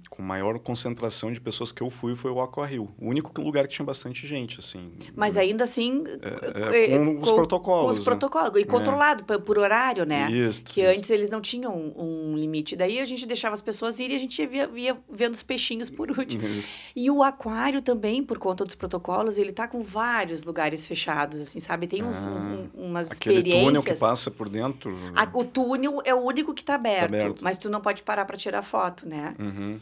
com maior concentração de pessoas que eu fui foi o Aqua Rio. O único lugar que tinha bastante gente, assim. Mas ainda assim, É, com os protocolos, Com os né? protocolos, e controlado por, por horário, né? Isso, Que isso. antes eles não tinham um, um limite. Daí a gente deixava as pessoas irem e a gente ia, ia vendo os peixinhos por último. Isso. E o aquário também, por conta dos protocolos, ele tá com vários lugares fechados, assim, sabe? Tem uns, Ah, uns- um- umas Aquele túnel que experiências. passa por dentro. A- o túnel é o único que tá aberto, aberto. mas tu não pode parar para tirar foto, né? Uhum.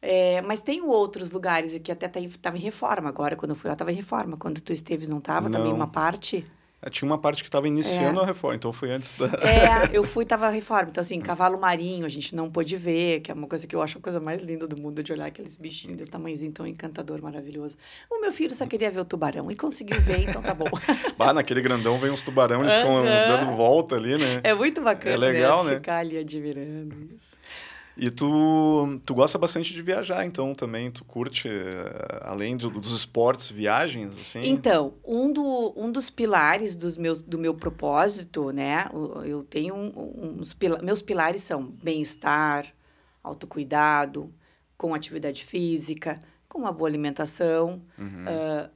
É, mas tem outros lugares que até tá em- tava em reforma agora, quando eu fui lá tava em reforma. Quando tu esteves não tava também uma parte? É, Tinha uma parte que estava iniciando a reforma, então foi antes da. É, eu fui, tava reforma. Então, assim, cavalo marinho a gente não pôde ver, que é uma coisa que eu acho a coisa mais linda do mundo, de olhar aqueles bichinhos desse tamanhozinho tão encantador, maravilhoso. O meu filho só queria ver o tubarão e conseguiu ver, então tá bom. Bah, naquele grandão vem uns ficam Aham. dando volta ali, né? É muito bacana, É legal, né? né? Ficar ali admirando isso. E tu, tu gosta bastante de viajar, então, também. Tu curte, eh, além do- dos esportes, viagens, assim? Então, um, do, um dos pilares dos meus, do meu propósito, né? Eu tenho um, uns meus pilares são bem-estar, autocuidado, com atividade física, com uma boa alimentação Uhum. ah,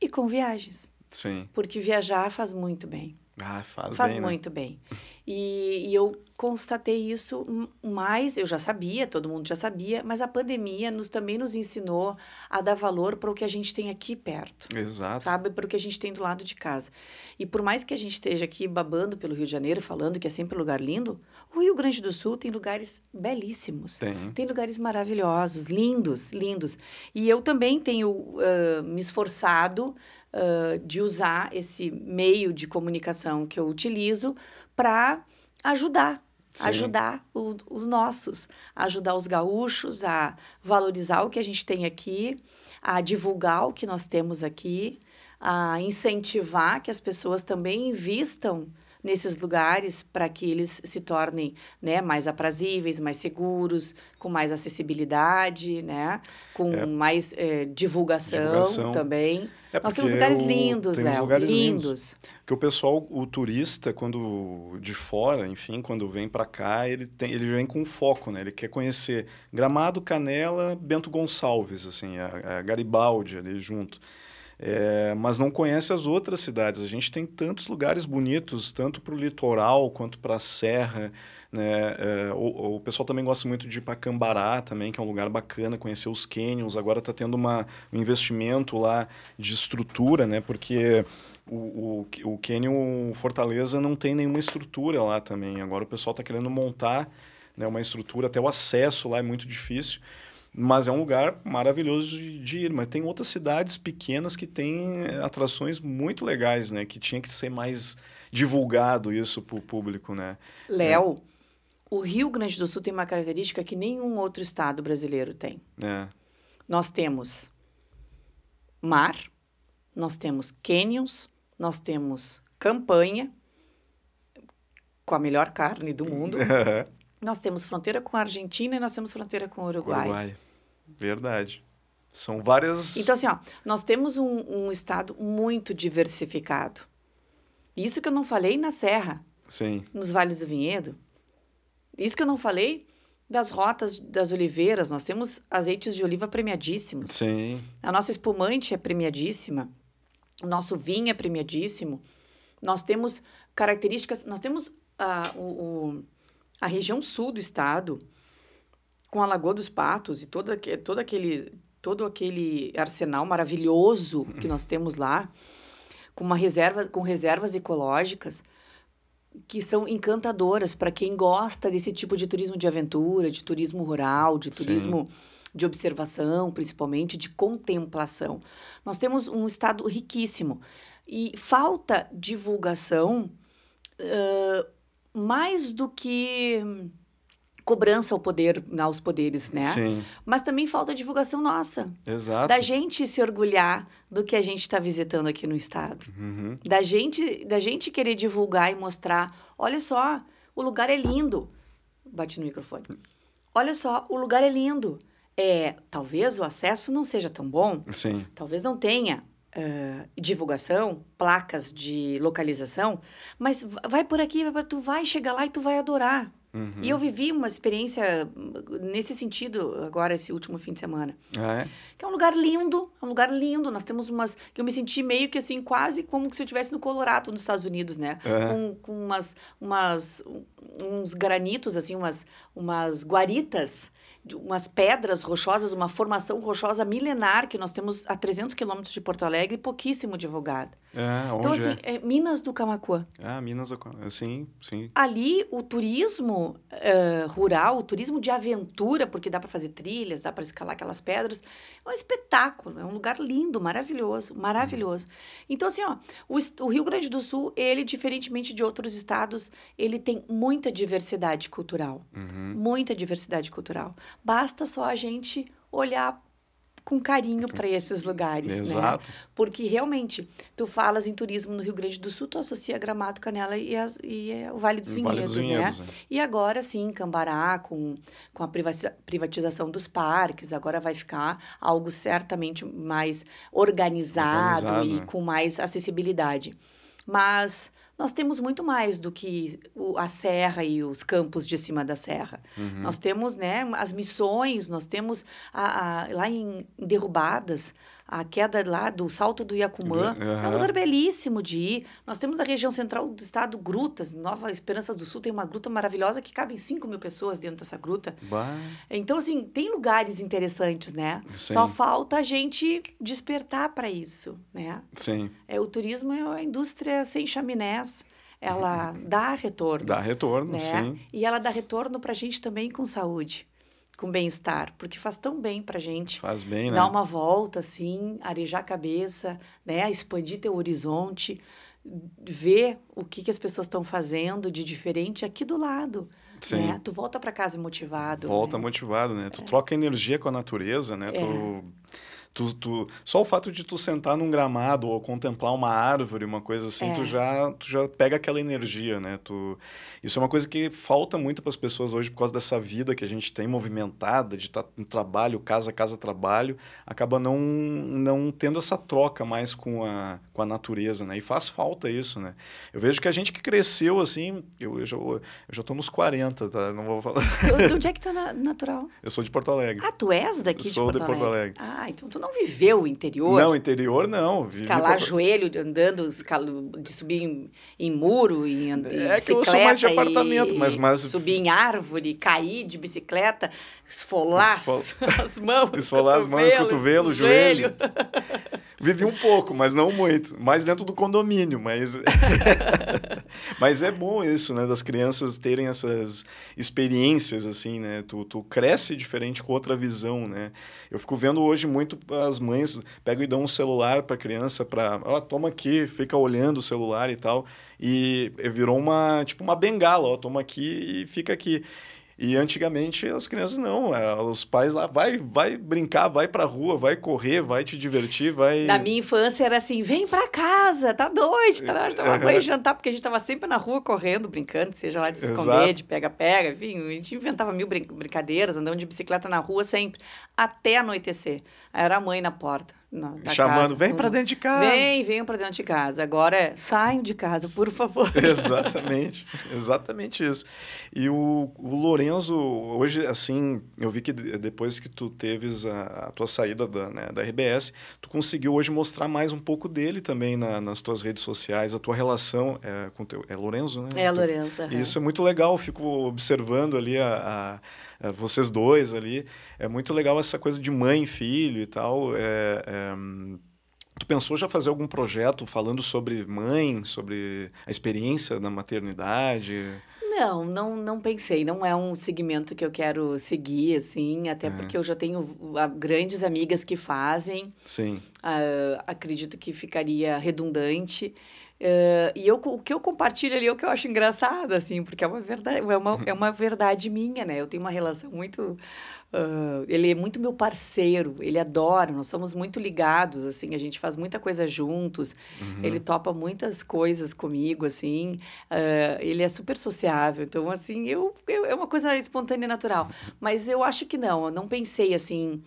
e com viagens. Sim. Porque viajar faz muito bem. Ah, faz, Faz bem, né? muito bem. E, e eu constatei isso mais, eu já sabia, todo mundo já sabia, mas a pandemia nos, também nos ensinou a dar valor para o que a gente tem aqui perto Exato. sabe? Para o que a gente tem do lado de casa. E por mais que a gente esteja aqui babando pelo Rio de Janeiro, falando que é sempre um lugar lindo, o Rio Grande do Sul tem lugares belíssimos. Tem. Tem lugares maravilhosos, lindos, lindos. E eu também tenho ah, me esforçado uh, de usar esse meio de comunicação que eu utilizo para ajudar Sim. ajudar o, os nossos, ajudar os gaúchos a valorizar o que a gente tem aqui, a divulgar o que nós temos aqui, a incentivar que as pessoas também invistam nesses lugares para que eles se tornem né, mais aprazíveis, mais seguros, com mais acessibilidade, né, com é. mais é, divulgação, divulgação, também. É Nós temos lugares lindos, Léo, lugares lindos. lindos. Que o pessoal, o turista, quando de fora, enfim, quando vem para cá, ele tem, ele vem com foco, né? Ele quer conhecer Gramado, Canela, Bento Gonçalves, assim, a, a Garibaldi ali junto. É, mas não conhece as outras cidades. A gente tem tantos lugares bonitos, tanto para o litoral quanto para a serra. Né? É, o, o, pessoal também gosta muito de ir para Cambará também, que é um lugar bacana, conhecer os canyons. Agora está tendo uma, um investimento lá de estrutura, né? porque o, o, o Fortaleza não tem nenhuma estrutura lá também. Agora o pessoal está querendo montar né, uma estrutura, até o acesso lá é muito difícil. Mas é um lugar maravilhoso de, de, ir. Mas tem outras cidades pequenas que têm atrações muito legais, né? Que tinha que ser mais divulgado isso para o público, né? Léo, é. o Rio Grande do Sul tem uma característica que nenhum outro estado brasileiro tem. É. Nós temos mar, nós temos canyons, nós temos campanha, com a melhor carne do mundo. Nós temos fronteira com a Argentina e nós temos fronteira com o Uruguai. Uruguai. Verdade. São várias. Então, assim, ó, nós temos um, um estado muito diversificado. Isso que eu não falei na Serra. Sim. Nos Vales do Vinhedo. Isso que eu não falei das rotas das oliveiras. Nós temos azeites de oliva premiadíssimos. Sim. A nossa espumante é premiadíssima. O nosso vinho é premiadíssimo. Nós temos características. Nós temos uh, o, o a região sul do estado, com a Lagoa dos Patos e todo, todo, aquele, todo aquele arsenal maravilhoso que nós temos lá, com, uma reserva, com reservas ecológicas que são encantadoras para quem gosta desse tipo de turismo de aventura, de turismo rural, de turismo Sim. de observação, principalmente de contemplação. Nós temos um estado riquíssimo e falta divulgação uh, mais do que cobrança ao poder, aos poderes, né? Sim. Mas também falta divulgação nossa. Exato. Da gente se orgulhar do que a gente está visitando aqui no estado. Uhum. Da gente, da gente querer divulgar e mostrar, olha só, o lugar é lindo. Bate no microfone. Olha só, o lugar é lindo. É, talvez o acesso não seja tão bom. Sim. Talvez não tenha uh, divulgação, placas de localização, mas vai por aqui, vai por, tu vai chegar lá e tu vai adorar. Uhum. E eu vivi uma experiência nesse sentido agora, esse último fim de semana. Ah, é? Que é um lugar lindo, é um lugar lindo. Nós temos umas... que eu me senti meio que assim, quase como se eu estivesse no Colorado, nos Estados Unidos, né? É. Com, com umas, umas, uns granitos, assim, umas, umas guaritas umas pedras rochosas, uma formação rochosa milenar que nós temos a 300 quilômetros de Porto Alegre pouquíssimo divulgada. É, onde então, assim, é? é Minas do Camacuã. Ah, Minas do Camacuã, sim, sim. Ali, o turismo uh, rural, o turismo de aventura, porque dá para fazer trilhas, dá para escalar aquelas pedras, é um espetáculo, é um lugar lindo, maravilhoso, maravilhoso. Então, assim, ó, o, o Rio Grande do Sul, ele, diferentemente de outros estados, ele tem muita diversidade cultural. Uhum. Muita diversidade cultural. Basta só a gente olhar com carinho para esses lugares, né? Exato. né? Porque realmente, tu falas em turismo no Rio Grande do Sul, tu associa Gramado, Canela e, as, e é o Vale dos Vinhedos, vale dos Vinhedos né? É. E agora sim, Cambará, com, com a privatização dos parques, agora vai ficar algo certamente mais organizado, organizado e né? com mais acessibilidade. Mas nós temos muito mais do que o, a serra e os campos de cima da serra. Uhum. Nós temos né, as missões, nós temos a, a, lá em Derrubadas, a queda lá do Salto do Iacumã. Uhum. É um lugar belíssimo de ir. Nós temos a região central do estado grutas. Nova Esperança do Sul tem uma gruta maravilhosa que cabem 5 mil pessoas dentro dessa gruta. Bah. Então, assim, tem lugares interessantes, né? Sim. Só falta a gente despertar para isso, né? Sim. É, o turismo é uma indústria sem chaminés ela dá retorno. Dá retorno, né? sim. E ela dá retorno para a gente também com saúde com bem-estar, porque faz tão bem pra gente. Faz bem, né? Dar uma volta, assim, arejar a cabeça, né? Expandir teu horizonte, ver o que, que as pessoas estão fazendo de diferente aqui do lado. Sim. Né? Tu volta para casa motivado. Volta né? motivado, né? Tu é. troca energia com a natureza, né? É. Tu Tu, tu, só o fato de tu sentar num gramado ou contemplar uma árvore, uma coisa assim, é. tu, já, tu já pega aquela energia, né? Tu, isso é uma coisa que falta muito para as pessoas hoje por causa dessa vida que a gente tem movimentada, de estar tá no trabalho, casa, casa, trabalho, acaba não, não tendo essa troca mais com a, com a natureza, né? E faz falta isso, né? Eu vejo que a gente que cresceu assim, eu, eu, já, eu já tô nos 40, tá? Não vou falar. De onde é que tu é natural? Eu sou de Porto Alegre. Ah, tu és daqui eu de Porto, de Porto Alegre? Alegre? Ah, então tu não viveu o interior? Não, interior não. Escalar Porto... joelho, andando, de subir em, em muro, em, em É que eu sou mais de apartamento, mas, mas... Subir em árvore, cair de bicicleta, esfolar Esfol... as mãos. Esfolar as mãos, cotovelo, joelho. joelho. Vivi um pouco, mas não muito. Mais dentro do condomínio, mas... mas é bom isso, né? Das crianças terem essas experiências, assim, né? Tu, tu cresce diferente com outra visão, né? Eu fico vendo hoje muito as mães pegam e dão um celular para criança para, ó, oh, toma aqui, fica olhando o celular e tal. E virou uma, tipo uma bengala, ó, toma aqui e fica aqui. E antigamente as crianças não, é, os pais lá vai, vai brincar, vai pra rua, vai correr, vai te divertir, vai. Na minha infância era assim, vem pra casa, tá doido, tá na hora de tomar banho e jantar, porque a gente tava sempre na rua correndo, brincando, seja lá de se esconder, de pega-pega, enfim, a gente inventava mil brin brincadeiras, andando de bicicleta na rua sempre, até anoitecer. Aí era a mãe na porta. Não, Chamando, casa, vem para dentro de casa. Vem, venham para dentro de casa. Agora é, saiam de casa, por favor. exatamente, exatamente isso. E o, o Lorenzo, hoje, assim, eu vi que depois que tu teves a, a tua saída da, né, da RBS, tu conseguiu hoje mostrar mais um pouco dele também na, nas tuas redes sociais, a tua relação é, com teu... É Lorenzo, né? É, Lorenzo. Isso é muito legal, eu fico observando ali a, a é, vocês dois ali. É muito legal essa coisa de mãe e filho e tal. É, é, tu pensou já fazer algum projeto falando sobre mãe, sobre a experiência da maternidade? Não, não, não pensei. Não é um segmento que eu quero seguir, assim, até é. porque eu já tenho grandes amigas que fazem. Sim. Uh, acredito que ficaria redundante. Uh, e eu, o que eu compartilho ali é o que eu acho engraçado, assim, porque é uma verdade, é uma, é uma verdade minha, né? Eu tenho uma relação muito. Uh, ele é muito meu parceiro, ele adora, nós somos muito ligados, assim, a gente faz muita coisa juntos, uhum. ele topa muitas coisas comigo, assim, uh, ele é super sociável, então, assim, eu, eu, é uma coisa espontânea e natural. Mas eu acho que não, eu não pensei, assim,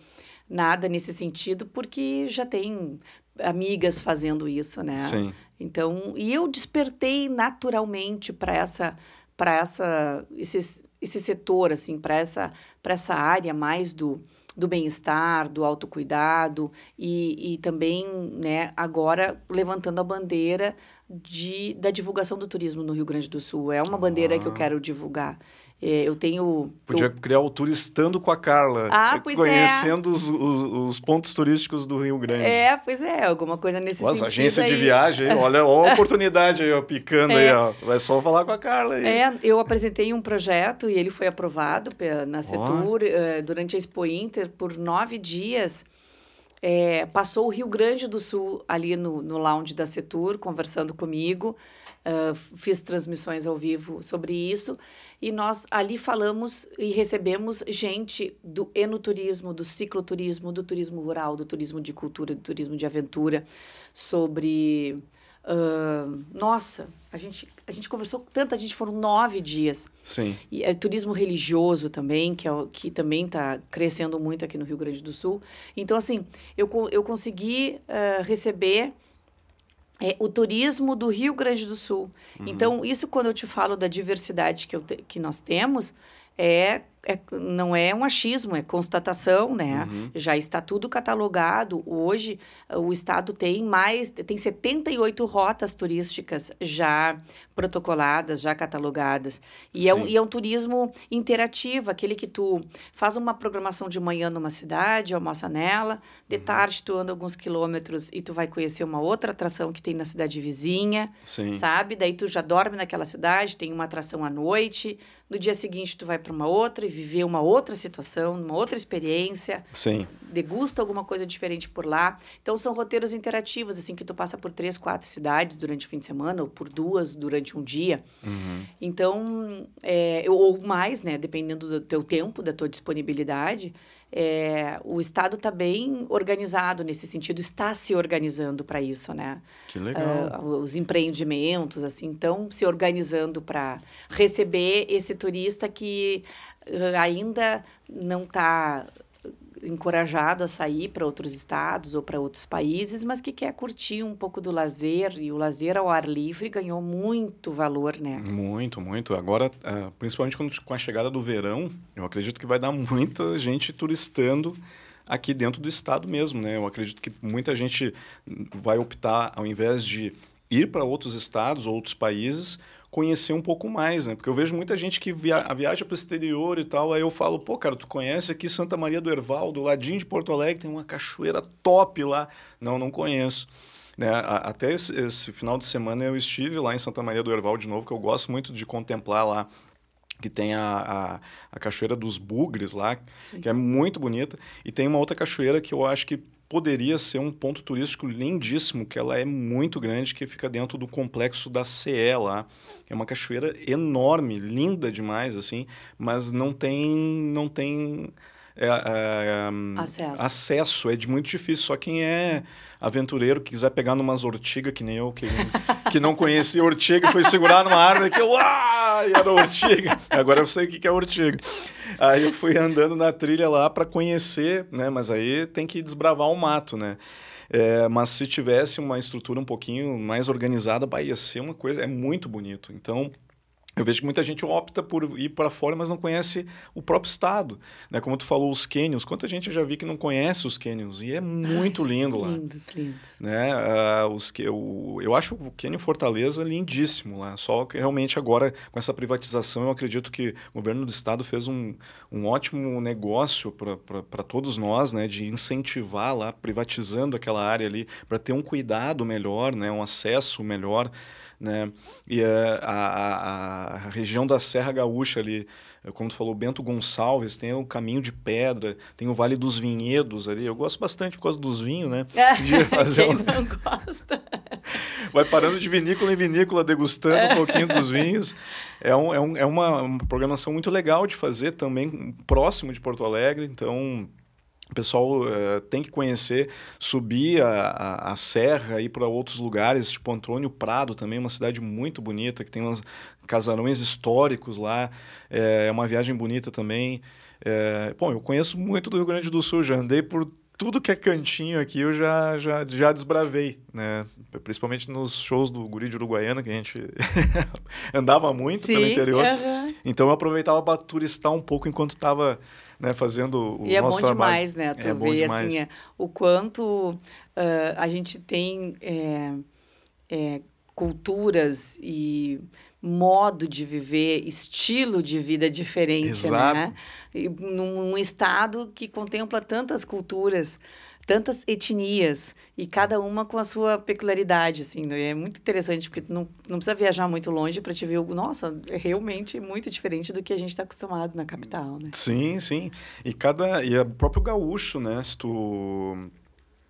nada nesse sentido, porque já tem amigas fazendo isso, né? Sim. Então, e eu despertei naturalmente para essa para essa esse, esse setor assim, para essa para essa área mais do do bem-estar, do autocuidado e, e também, né, agora levantando a bandeira de, da divulgação do turismo no Rio Grande do Sul. É uma bandeira que eu quero divulgar. É, eu tenho. Podia eu... criar o Turistando com a Carla. Ah, pois conhecendo é. Os, os, os, pontos turísticos do Rio Grande. É, pois é, alguma coisa nesse Nossa, sentido. agência aí. de viagem, olha, olha a oportunidade aí, ó, picando é. aí, ó. Vai só falar com a Carla aí. É, eu apresentei um projeto e ele foi aprovado na Setur oh. durante a Expo Inter por nove dias. É, passou o Rio Grande do Sul ali no, no lounge da Setur, conversando comigo. Uh, fiz transmissões ao vivo sobre isso e nós ali falamos e recebemos gente do enoturismo, do cicloturismo, do turismo rural, do turismo de cultura, do turismo de aventura, sobre. Uh, nossa, a gente, a gente conversou tanta gente, foram nove dias. Sim. E é turismo religioso também, que, é, que também está crescendo muito aqui no Rio Grande do Sul. Então, assim, eu, eu consegui uh, receber é o turismo do Rio Grande do Sul. Uhum. Então, isso quando eu te falo da diversidade que, eu te, que nós temos, é é, não é um achismo, é constatação, né? Uhum. Já está tudo catalogado. Hoje, o Estado tem mais, tem 78 rotas turísticas já protocoladas, já catalogadas. E é, um, e é um turismo interativo, aquele que tu faz uma programação de manhã numa cidade, almoça nela, de uhum. tarde tu anda alguns quilômetros e tu vai conhecer uma outra atração que tem na cidade vizinha, Sim. sabe? Daí tu já dorme naquela cidade, tem uma atração à noite, no dia seguinte tu vai para uma outra viver uma outra situação, uma outra experiência. Sim. Degusta alguma coisa diferente por lá. Então, são roteiros interativos, assim, que tu passa por três, quatro cidades durante o fim de semana, ou por duas durante um dia. Uhum. Então, é, ou mais, né? Dependendo do teu tempo, da tua disponibilidade. É, o Estado está bem organizado nesse sentido, está se organizando para isso, né? Que legal. Uh, os empreendimentos, assim, estão se organizando para receber esse turista que uh, ainda não está encorajado a sair para outros estados ou para outros países, mas que quer curtir um pouco do lazer e o lazer ao ar livre ganhou muito valor, né? Muito, muito. Agora, uh, principalmente com a chegada do verão, eu acredito que vai dar muita gente turistando aqui dentro do estado mesmo, né? Eu acredito que muita gente vai optar, ao invés de ir para outros estados, outros países, conhecer um pouco mais, né? Porque eu vejo muita gente que via viaja para o exterior e tal, aí eu falo, pô, cara, tu conhece aqui Santa Maria do Herval, do ladinho de Porto Alegre, tem uma cachoeira top lá. Não, não conheço. Né? Até esse, esse final de semana eu estive lá em Santa Maria do Herval de novo, que eu gosto muito de contemplar lá que tem a, a, a, Cachoeira dos Bugres lá, Sim. que é muito bonita. E tem uma outra cachoeira que eu acho que poderia ser um ponto turístico lindíssimo, que ela é muito grande, que fica dentro do complexo da CE lá. É uma cachoeira enorme, linda demais, assim, mas não tem, não tem é, é, acesso. acesso. É de muito difícil. Só quem é aventureiro, que quiser pegar numas ortigas, que nem eu, que, que não conhecia ortiga, foi segurar numa árvore que eu, ah, e era ortiga. Agora eu sei o que é ortiga. Aí eu fui andando na trilha lá para conhecer, né? Mas aí tem que desbravar o mato, né? É, mas se tivesse uma estrutura um pouquinho mais organizada, ia ser uma coisa, é muito bonito. Então, eu vejo que muita gente opta por ir para fora, mas não conhece o próprio estado. Né? Como tu falou, os cânions. Quanta gente eu já vi que não conhece os cânions. E é muito Ai, lindo lá. Lindos, lindos. Né? Uh, os, o, eu acho o cânion Fortaleza lindíssimo lá. Só que realmente agora, com essa privatização, eu acredito que o governo do estado fez um, um ótimo negócio para todos nós, né? de incentivar lá, privatizando aquela área ali, para ter um cuidado melhor, né? um acesso melhor né? E a, a, a, região da Serra Gaúcha ali, como tu falou, Bento Gonçalves, tem o Caminho de Pedra, tem o Vale dos Vinhedos ali. Eu gosto bastante por causa dos vinhos, né? De fazer Quem um... não gosta? Vai parando de vinícola em vinícola, degustando um pouquinho dos vinhos. É, um, é, um, é uma, uma programação muito legal de fazer também, próximo de Porto Alegre, então o pessoal uh, tem que conhecer, subir a, a, a serra, ir para outros lugares, tipo Antônio Prado também, uma cidade muito bonita, que tem uns casarões históricos lá, é, é uma viagem bonita também. É, bom, eu conheço muito do Rio Grande do Sul, já andei por tudo que é cantinho aqui, eu já, já, já desbravei, né? Principalmente nos shows do Guri de Uruguaiana, que a gente andava muito Sim, pelo interior. Então eu aproveitava para turistar um pouco enquanto estava né, fazendo o e nosso é bom trabalho. demais, né? Tu é bom demais. assim, é, o quanto uh, a gente tem é, é, culturas e modo de viver, estilo de vida diferente, Exato. né? E num estado que contempla tantas culturas tantas etnias e cada uma com a sua peculiaridade, assim. Né? É muito interessante porque não, não precisa viajar muito longe para te ver o nossa, é realmente muito diferente do que a gente está acostumado na capital, né? Sim, sim. E cada e o próprio gaúcho, né? Se tu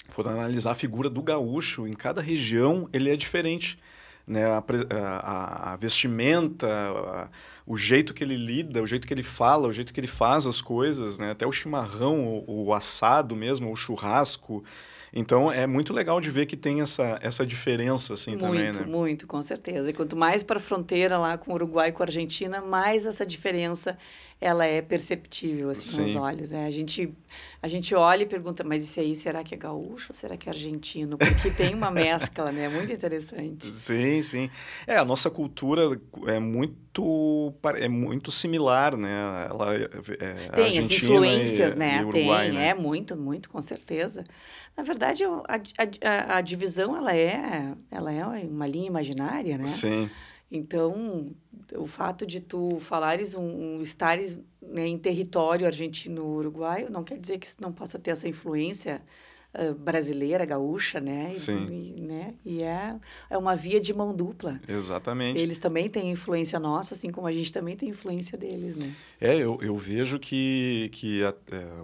for analisar a figura do gaúcho em cada região, ele é diferente né, a, a, a vestimenta, a, o jeito que ele lida, o jeito que ele fala, o jeito que ele faz as coisas, né, até o chimarrão, o, o assado mesmo, o churrasco. Então é muito legal de ver que tem essa, essa diferença assim muito, também, né? Muito, muito, com certeza. E quanto mais para a fronteira lá com o Uruguai e com a Argentina, mais essa diferença ela é perceptível assim Sim. nos olhos. É, a gente a gente olha e pergunta, mas isso aí será que é gaúcho ou será que é argentino? Porque tem uma mescla, né? Muito interessante. Sim, sim. É a nossa cultura é muito é muito similar, né? Ela é, é tem as influências, e, né? E Uruguai, tem, né? é muito, muito, com certeza. Na verdade, a, a, a divisão ela é ela é uma linha imaginária, né? Sim. Então, o fato de tu falares um, um estares né, em território argentino-uruguaio não quer dizer que isso não possa ter essa influência uh, brasileira, gaúcha, né? Sim. E, né? e é, é uma via de mão dupla. Exatamente. Eles também têm influência nossa, assim como a gente também tem influência deles, né? É, eu, eu vejo que, que é,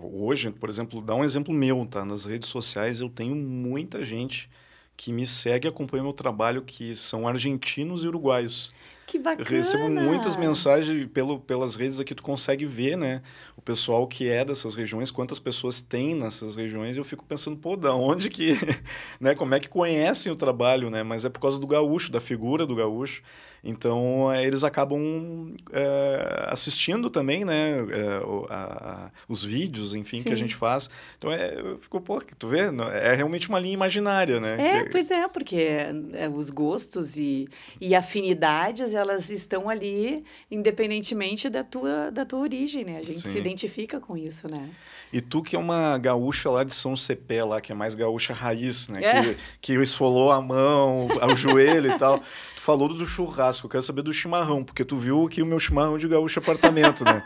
hoje, por exemplo, dá um exemplo meu, tá? Nas redes sociais eu tenho muita gente que me segue e acompanha meu trabalho, que são argentinos e uruguaios. Que bacana! Eu recebo muitas mensagens pelo, pelas redes aqui, tu consegue ver, né? Pessoal que é dessas regiões, quantas pessoas tem nessas regiões, e eu fico pensando, pô, da onde que, né? Como é que conhecem o trabalho, né? Mas é por causa do gaúcho, da figura do gaúcho. Então, é, eles acabam é, assistindo também, né, é, a, a, os vídeos, enfim, Sim. que a gente faz. Então, é, ficou, pô, tu vê, é realmente uma linha imaginária, né? É, que... pois é, porque os gostos e, e afinidades, elas estão ali independentemente da tua, da tua origem, né? A gente Sim. se identifica com isso, né? E tu que é uma gaúcha lá de São Cepé, lá, que é mais gaúcha raiz, né? É. Que, que esfolou a mão, o joelho e tal falou do churrasco, eu quero saber do chimarrão, porque tu viu aqui o meu chimarrão de gaúcho apartamento, né?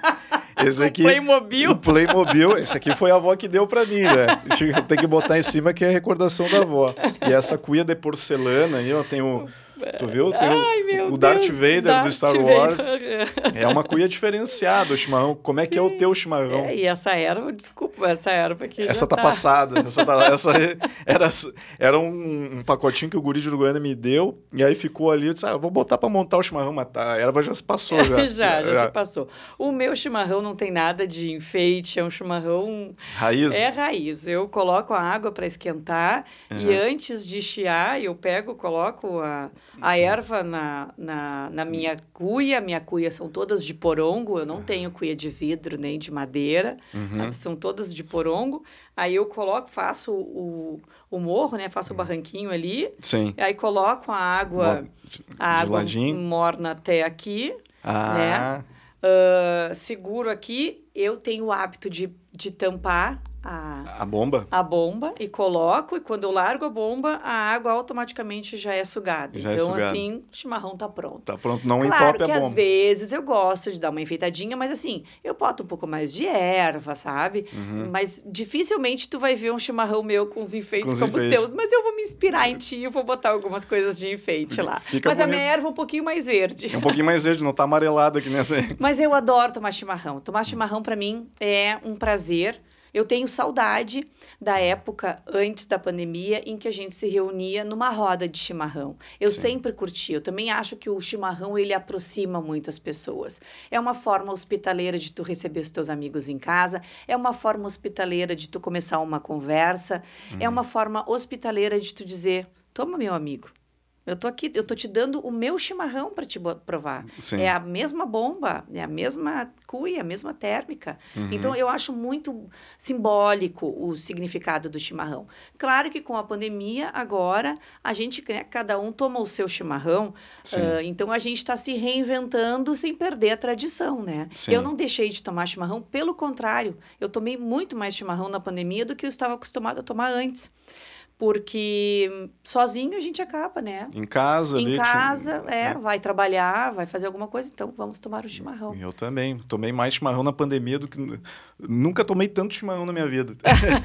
Esse aqui, o Playmobil. O Playmobil, esse aqui foi a avó que deu para mim, né? Tem que botar em cima que é a recordação da avó. E essa cuia de porcelana aí, ó, tem o Tu viu? Tem Ai, o, o Darth Vader Darth do Star Wars. é uma cuia diferenciada o chimarrão. Como é Sim. que é o teu chimarrão? É, e essa erva, desculpa, essa erva aqui. Essa tá, tá, passada. Essa, tá, essa era, era um, um, pacotinho que o guri de Uruguaiana me deu. E aí ficou ali. Eu disse, ah, vou botar para montar o chimarrão, mas tá, a erva já se passou. Já, já, já, já, se passou. O meu chimarrão não tem nada de enfeite, é um chimarrão. Raiz? É raiz. Eu coloco a água para esquentar uhum. e antes de chiar, eu pego, coloco a a erva na, na, na minha cuia. Minha cuia são todas de porongo. Eu não tenho cuia de vidro nem de madeira. Uhum. São todas de porongo. Aí eu coloco, faço o, o morro, né? Faço o barranquinho ali. Sim. Aí coloco a água, a água morna até aqui. Ah. Né? Uh, seguro aqui. Eu tenho o hábito de, de tampar a, a bomba? A bomba e coloco, e quando eu largo a bomba, a água automaticamente já é sugada. Já é então, é sugada. assim, o chimarrão tá pronto. Tá pronto, não claro entope a bomba. Claro que às vezes eu gosto de dar uma enfeitadinha, mas assim, eu boto um pouco mais de erva, sabe? Uhum. Mas dificilmente tu vai ver um chimarrão meu com os enfeites com como os teus. Mas eu vou me inspirar em ti e vou botar algumas coisas de enfeite lá. Fica mas bonito. a minha erva é um pouquinho mais verde. É um pouquinho mais verde, não tá amarelada aqui nessa aí. Mas eu adoro tomar chimarrão. Tomar chimarrão para mim é um prazer eu tenho saudade da época antes da pandemia em que a gente se reunia numa roda de chimarrão. Eu Sim. sempre curti. Eu também acho que o chimarrão ele aproxima muitas pessoas. É uma forma hospitaleira de tu receber os teus amigos em casa, é uma forma hospitaleira de tu começar uma conversa, é uhum. é uma forma hospitaleira de tu dizer: "Toma, meu amigo, eu tô aqui, eu tô te dando o meu chimarrão para te provar. Sim. É a mesma bomba, é a mesma cuia, a mesma térmica. Uhum. Então eu acho muito simbólico o significado do chimarrão. Claro que com a pandemia agora a gente né, cada um toma o seu chimarrão, uh, então a gente está se reinventando sem perder a tradição, né? Sim. Eu não deixei de tomar chimarrão, pelo contrário, eu tomei muito mais chimarrão na pandemia do que eu estava acostumado a tomar antes porque sozinho a gente acaba, né? Em casa, Em ali, casa, tinha... é, é, vai trabalhar, vai fazer alguma coisa, então vamos tomar o chimarrão. Eu também. Tomei mais chimarrão na pandemia do que. Nunca tomei tanto chimarrão na minha vida.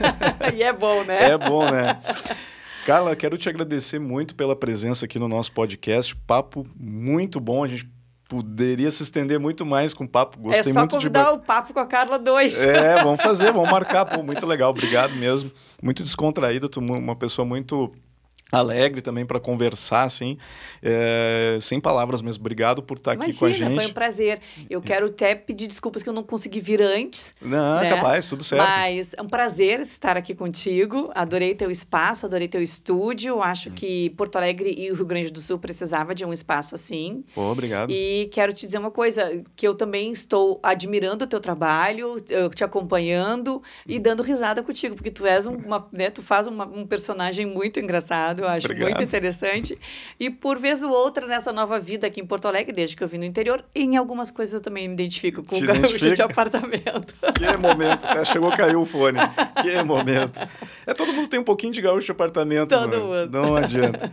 e é bom, né? É bom, né? Carla, quero te agradecer muito pela presença aqui no nosso podcast. Papo muito bom. A gente poderia se estender muito mais com o papo. Gostei é só muito convidar de... o papo com a Carla 2. É, vamos fazer, vamos marcar. Pô, muito legal, obrigado mesmo. Muito descontraída, tu uma pessoa muito alegre também para conversar, assim, é, sem palavras mesmo. Obrigado por estar Imagina, aqui com a gente. foi um prazer. Eu quero até pedir desculpas que eu não consegui vir antes. Não, né? capaz, tudo certo. Mas é um prazer estar aqui contigo. Adorei teu espaço, adorei teu estúdio. Acho hum. que Porto Alegre e o Rio Grande do Sul precisava de um espaço assim. Pô, obrigado. E quero te dizer uma coisa, que eu também estou admirando o teu trabalho, te acompanhando e hum. dando risada contigo, porque tu és uma, né, tu faz uma, um personagem muito engraçado eu acho Obrigado. muito interessante. E por vez ou outra, nessa nova vida aqui em Porto Alegre, desde que eu vim no interior, em algumas coisas eu também me identifico com Te o gaúcho de apartamento. Que momento, né? chegou a cair o fone. Que momento. É, todo mundo tem um pouquinho de gaúcho de apartamento. Todo mano. mundo. Não adianta.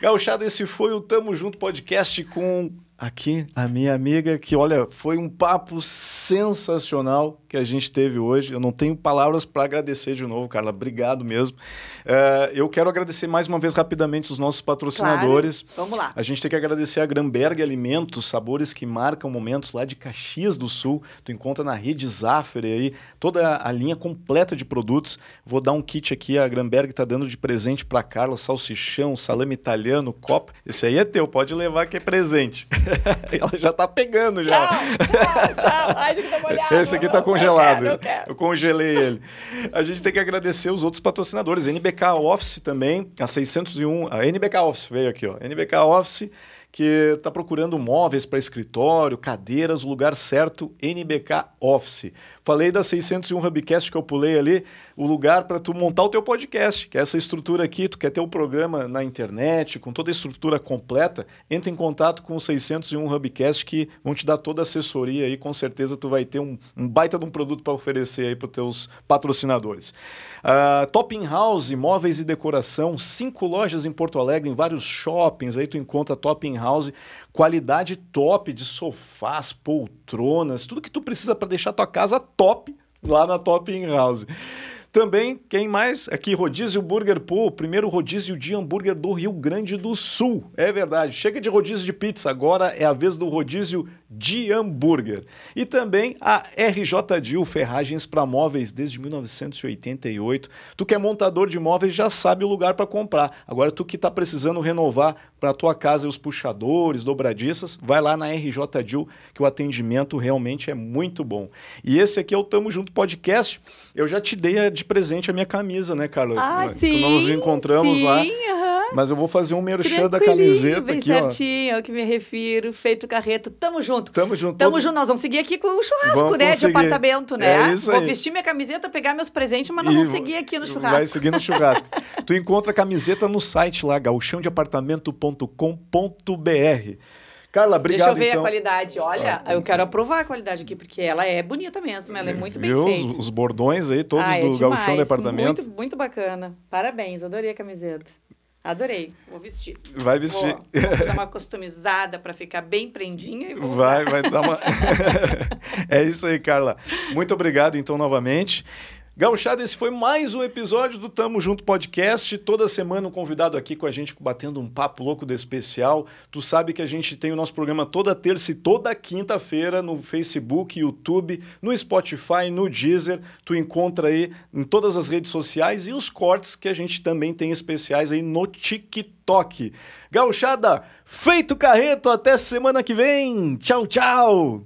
Gauchada, esse foi o Tamo Junto Podcast com aqui a minha amiga, que olha, foi um papo sensacional que a gente teve hoje. Eu não tenho palavras para agradecer de novo, Carla. Obrigado mesmo. Uh, eu quero agradecer mais uma vez rapidamente os nossos patrocinadores. Claro. Vamos lá. A gente tem que agradecer a Gramberg Alimentos, sabores que marcam momentos lá de Caxias do Sul. Tu encontra na rede Zafre aí toda a linha completa de produtos. Vou dar um kit aqui, a Gramberg está dando de presente para Carla, salsichão, salame italiano, copo. Esse aí é teu, pode levar que é presente. Ela já tá pegando já. Tchau, tchau. Ai, dar uma olhada. Esse aqui tá congelado. Eu, quero, eu, quero. eu congelei ele. A gente tem que agradecer os outros patrocinadores. NBK Office também, a 601. A NBK Office veio aqui, ó. NBK Office que está procurando móveis para escritório, cadeiras, lugar certo, NBK Office. Falei da 601 Hubcast que eu pulei ali, o lugar para tu montar o teu podcast, que é essa estrutura aqui, tu quer ter o um programa na internet, com toda a estrutura completa, entra em contato com o 601 Hubcast que vão te dar toda a assessoria aí, com certeza tu vai ter um, um baita de um produto para oferecer aí para os teus patrocinadores. Uh, Topping House, móveis e decoração, cinco lojas em Porto Alegre, em vários shoppings, aí tu encontra Topping House, qualidade top de sofás, poltronas, tudo que tu precisa para deixar tua casa top lá na Topping House. Também, quem mais? Aqui, Rodízio Burger Pool, primeiro rodízio de hambúrguer do Rio Grande do Sul. É verdade, chega de rodízio de pizza, agora é a vez do rodízio de hambúrguer. E também a RJ Dil Ferragens para Móveis desde 1988. Tu que é montador de móveis já sabe o lugar para comprar. Agora tu que está precisando renovar para tua casa os puxadores, dobradiças, vai lá na RJ Dil que o atendimento realmente é muito bom. E esse aqui é o Tamo Junto Podcast. Eu já te dei de presente a minha camisa, né, Carla? Ah, sim. Nós nos encontramos sim, lá. Uhum. Mas eu vou fazer um merchan da camiseta bem aqui, certinho, ó. ao que me refiro. Feito carreto. Tamo junto. Tamo junto. Tamo todos... junto. Nós vamos seguir aqui com o churrasco, vamos né? conseguir. De apartamento, né? É isso vou aí. vestir minha camiseta, pegar meus presentes, mas nós E vamos seguir aqui no churrasco. Vai seguir no churrasco. tu encontra a camiseta no site lá, gauchãodeapartamento.com.br. Carla, obrigado. Deixa eu ver então. a qualidade. Olha, eu quero aprovar a qualidade aqui, porque ela é bonita mesmo, ela é muito bem Viu feita. Os, os bordões aí, todos ah, é do demais. Gauchão Departamento. Muito, muito bacana. Parabéns, adorei a camiseta. Adorei, vou vestir. Vai vestir. Vou, vou dar uma customizada para ficar bem prendinha e vou Vai, usar. vai dar uma. é isso aí, Carla. Muito obrigado, então, novamente. Gauchada, esse foi mais um episódio do Tamo Junto Podcast. Toda semana um convidado aqui com a gente, batendo um papo louco de especial. Tu sabe que a gente tem o nosso programa toda terça e toda quinta-feira no Facebook, YouTube, no Spotify, no Deezer. Tu encontra aí em todas as redes sociais e os cortes que a gente também tem especiais aí no TikTok. Gauchada, feito carreto, até semana que vem. Tchau, tchau!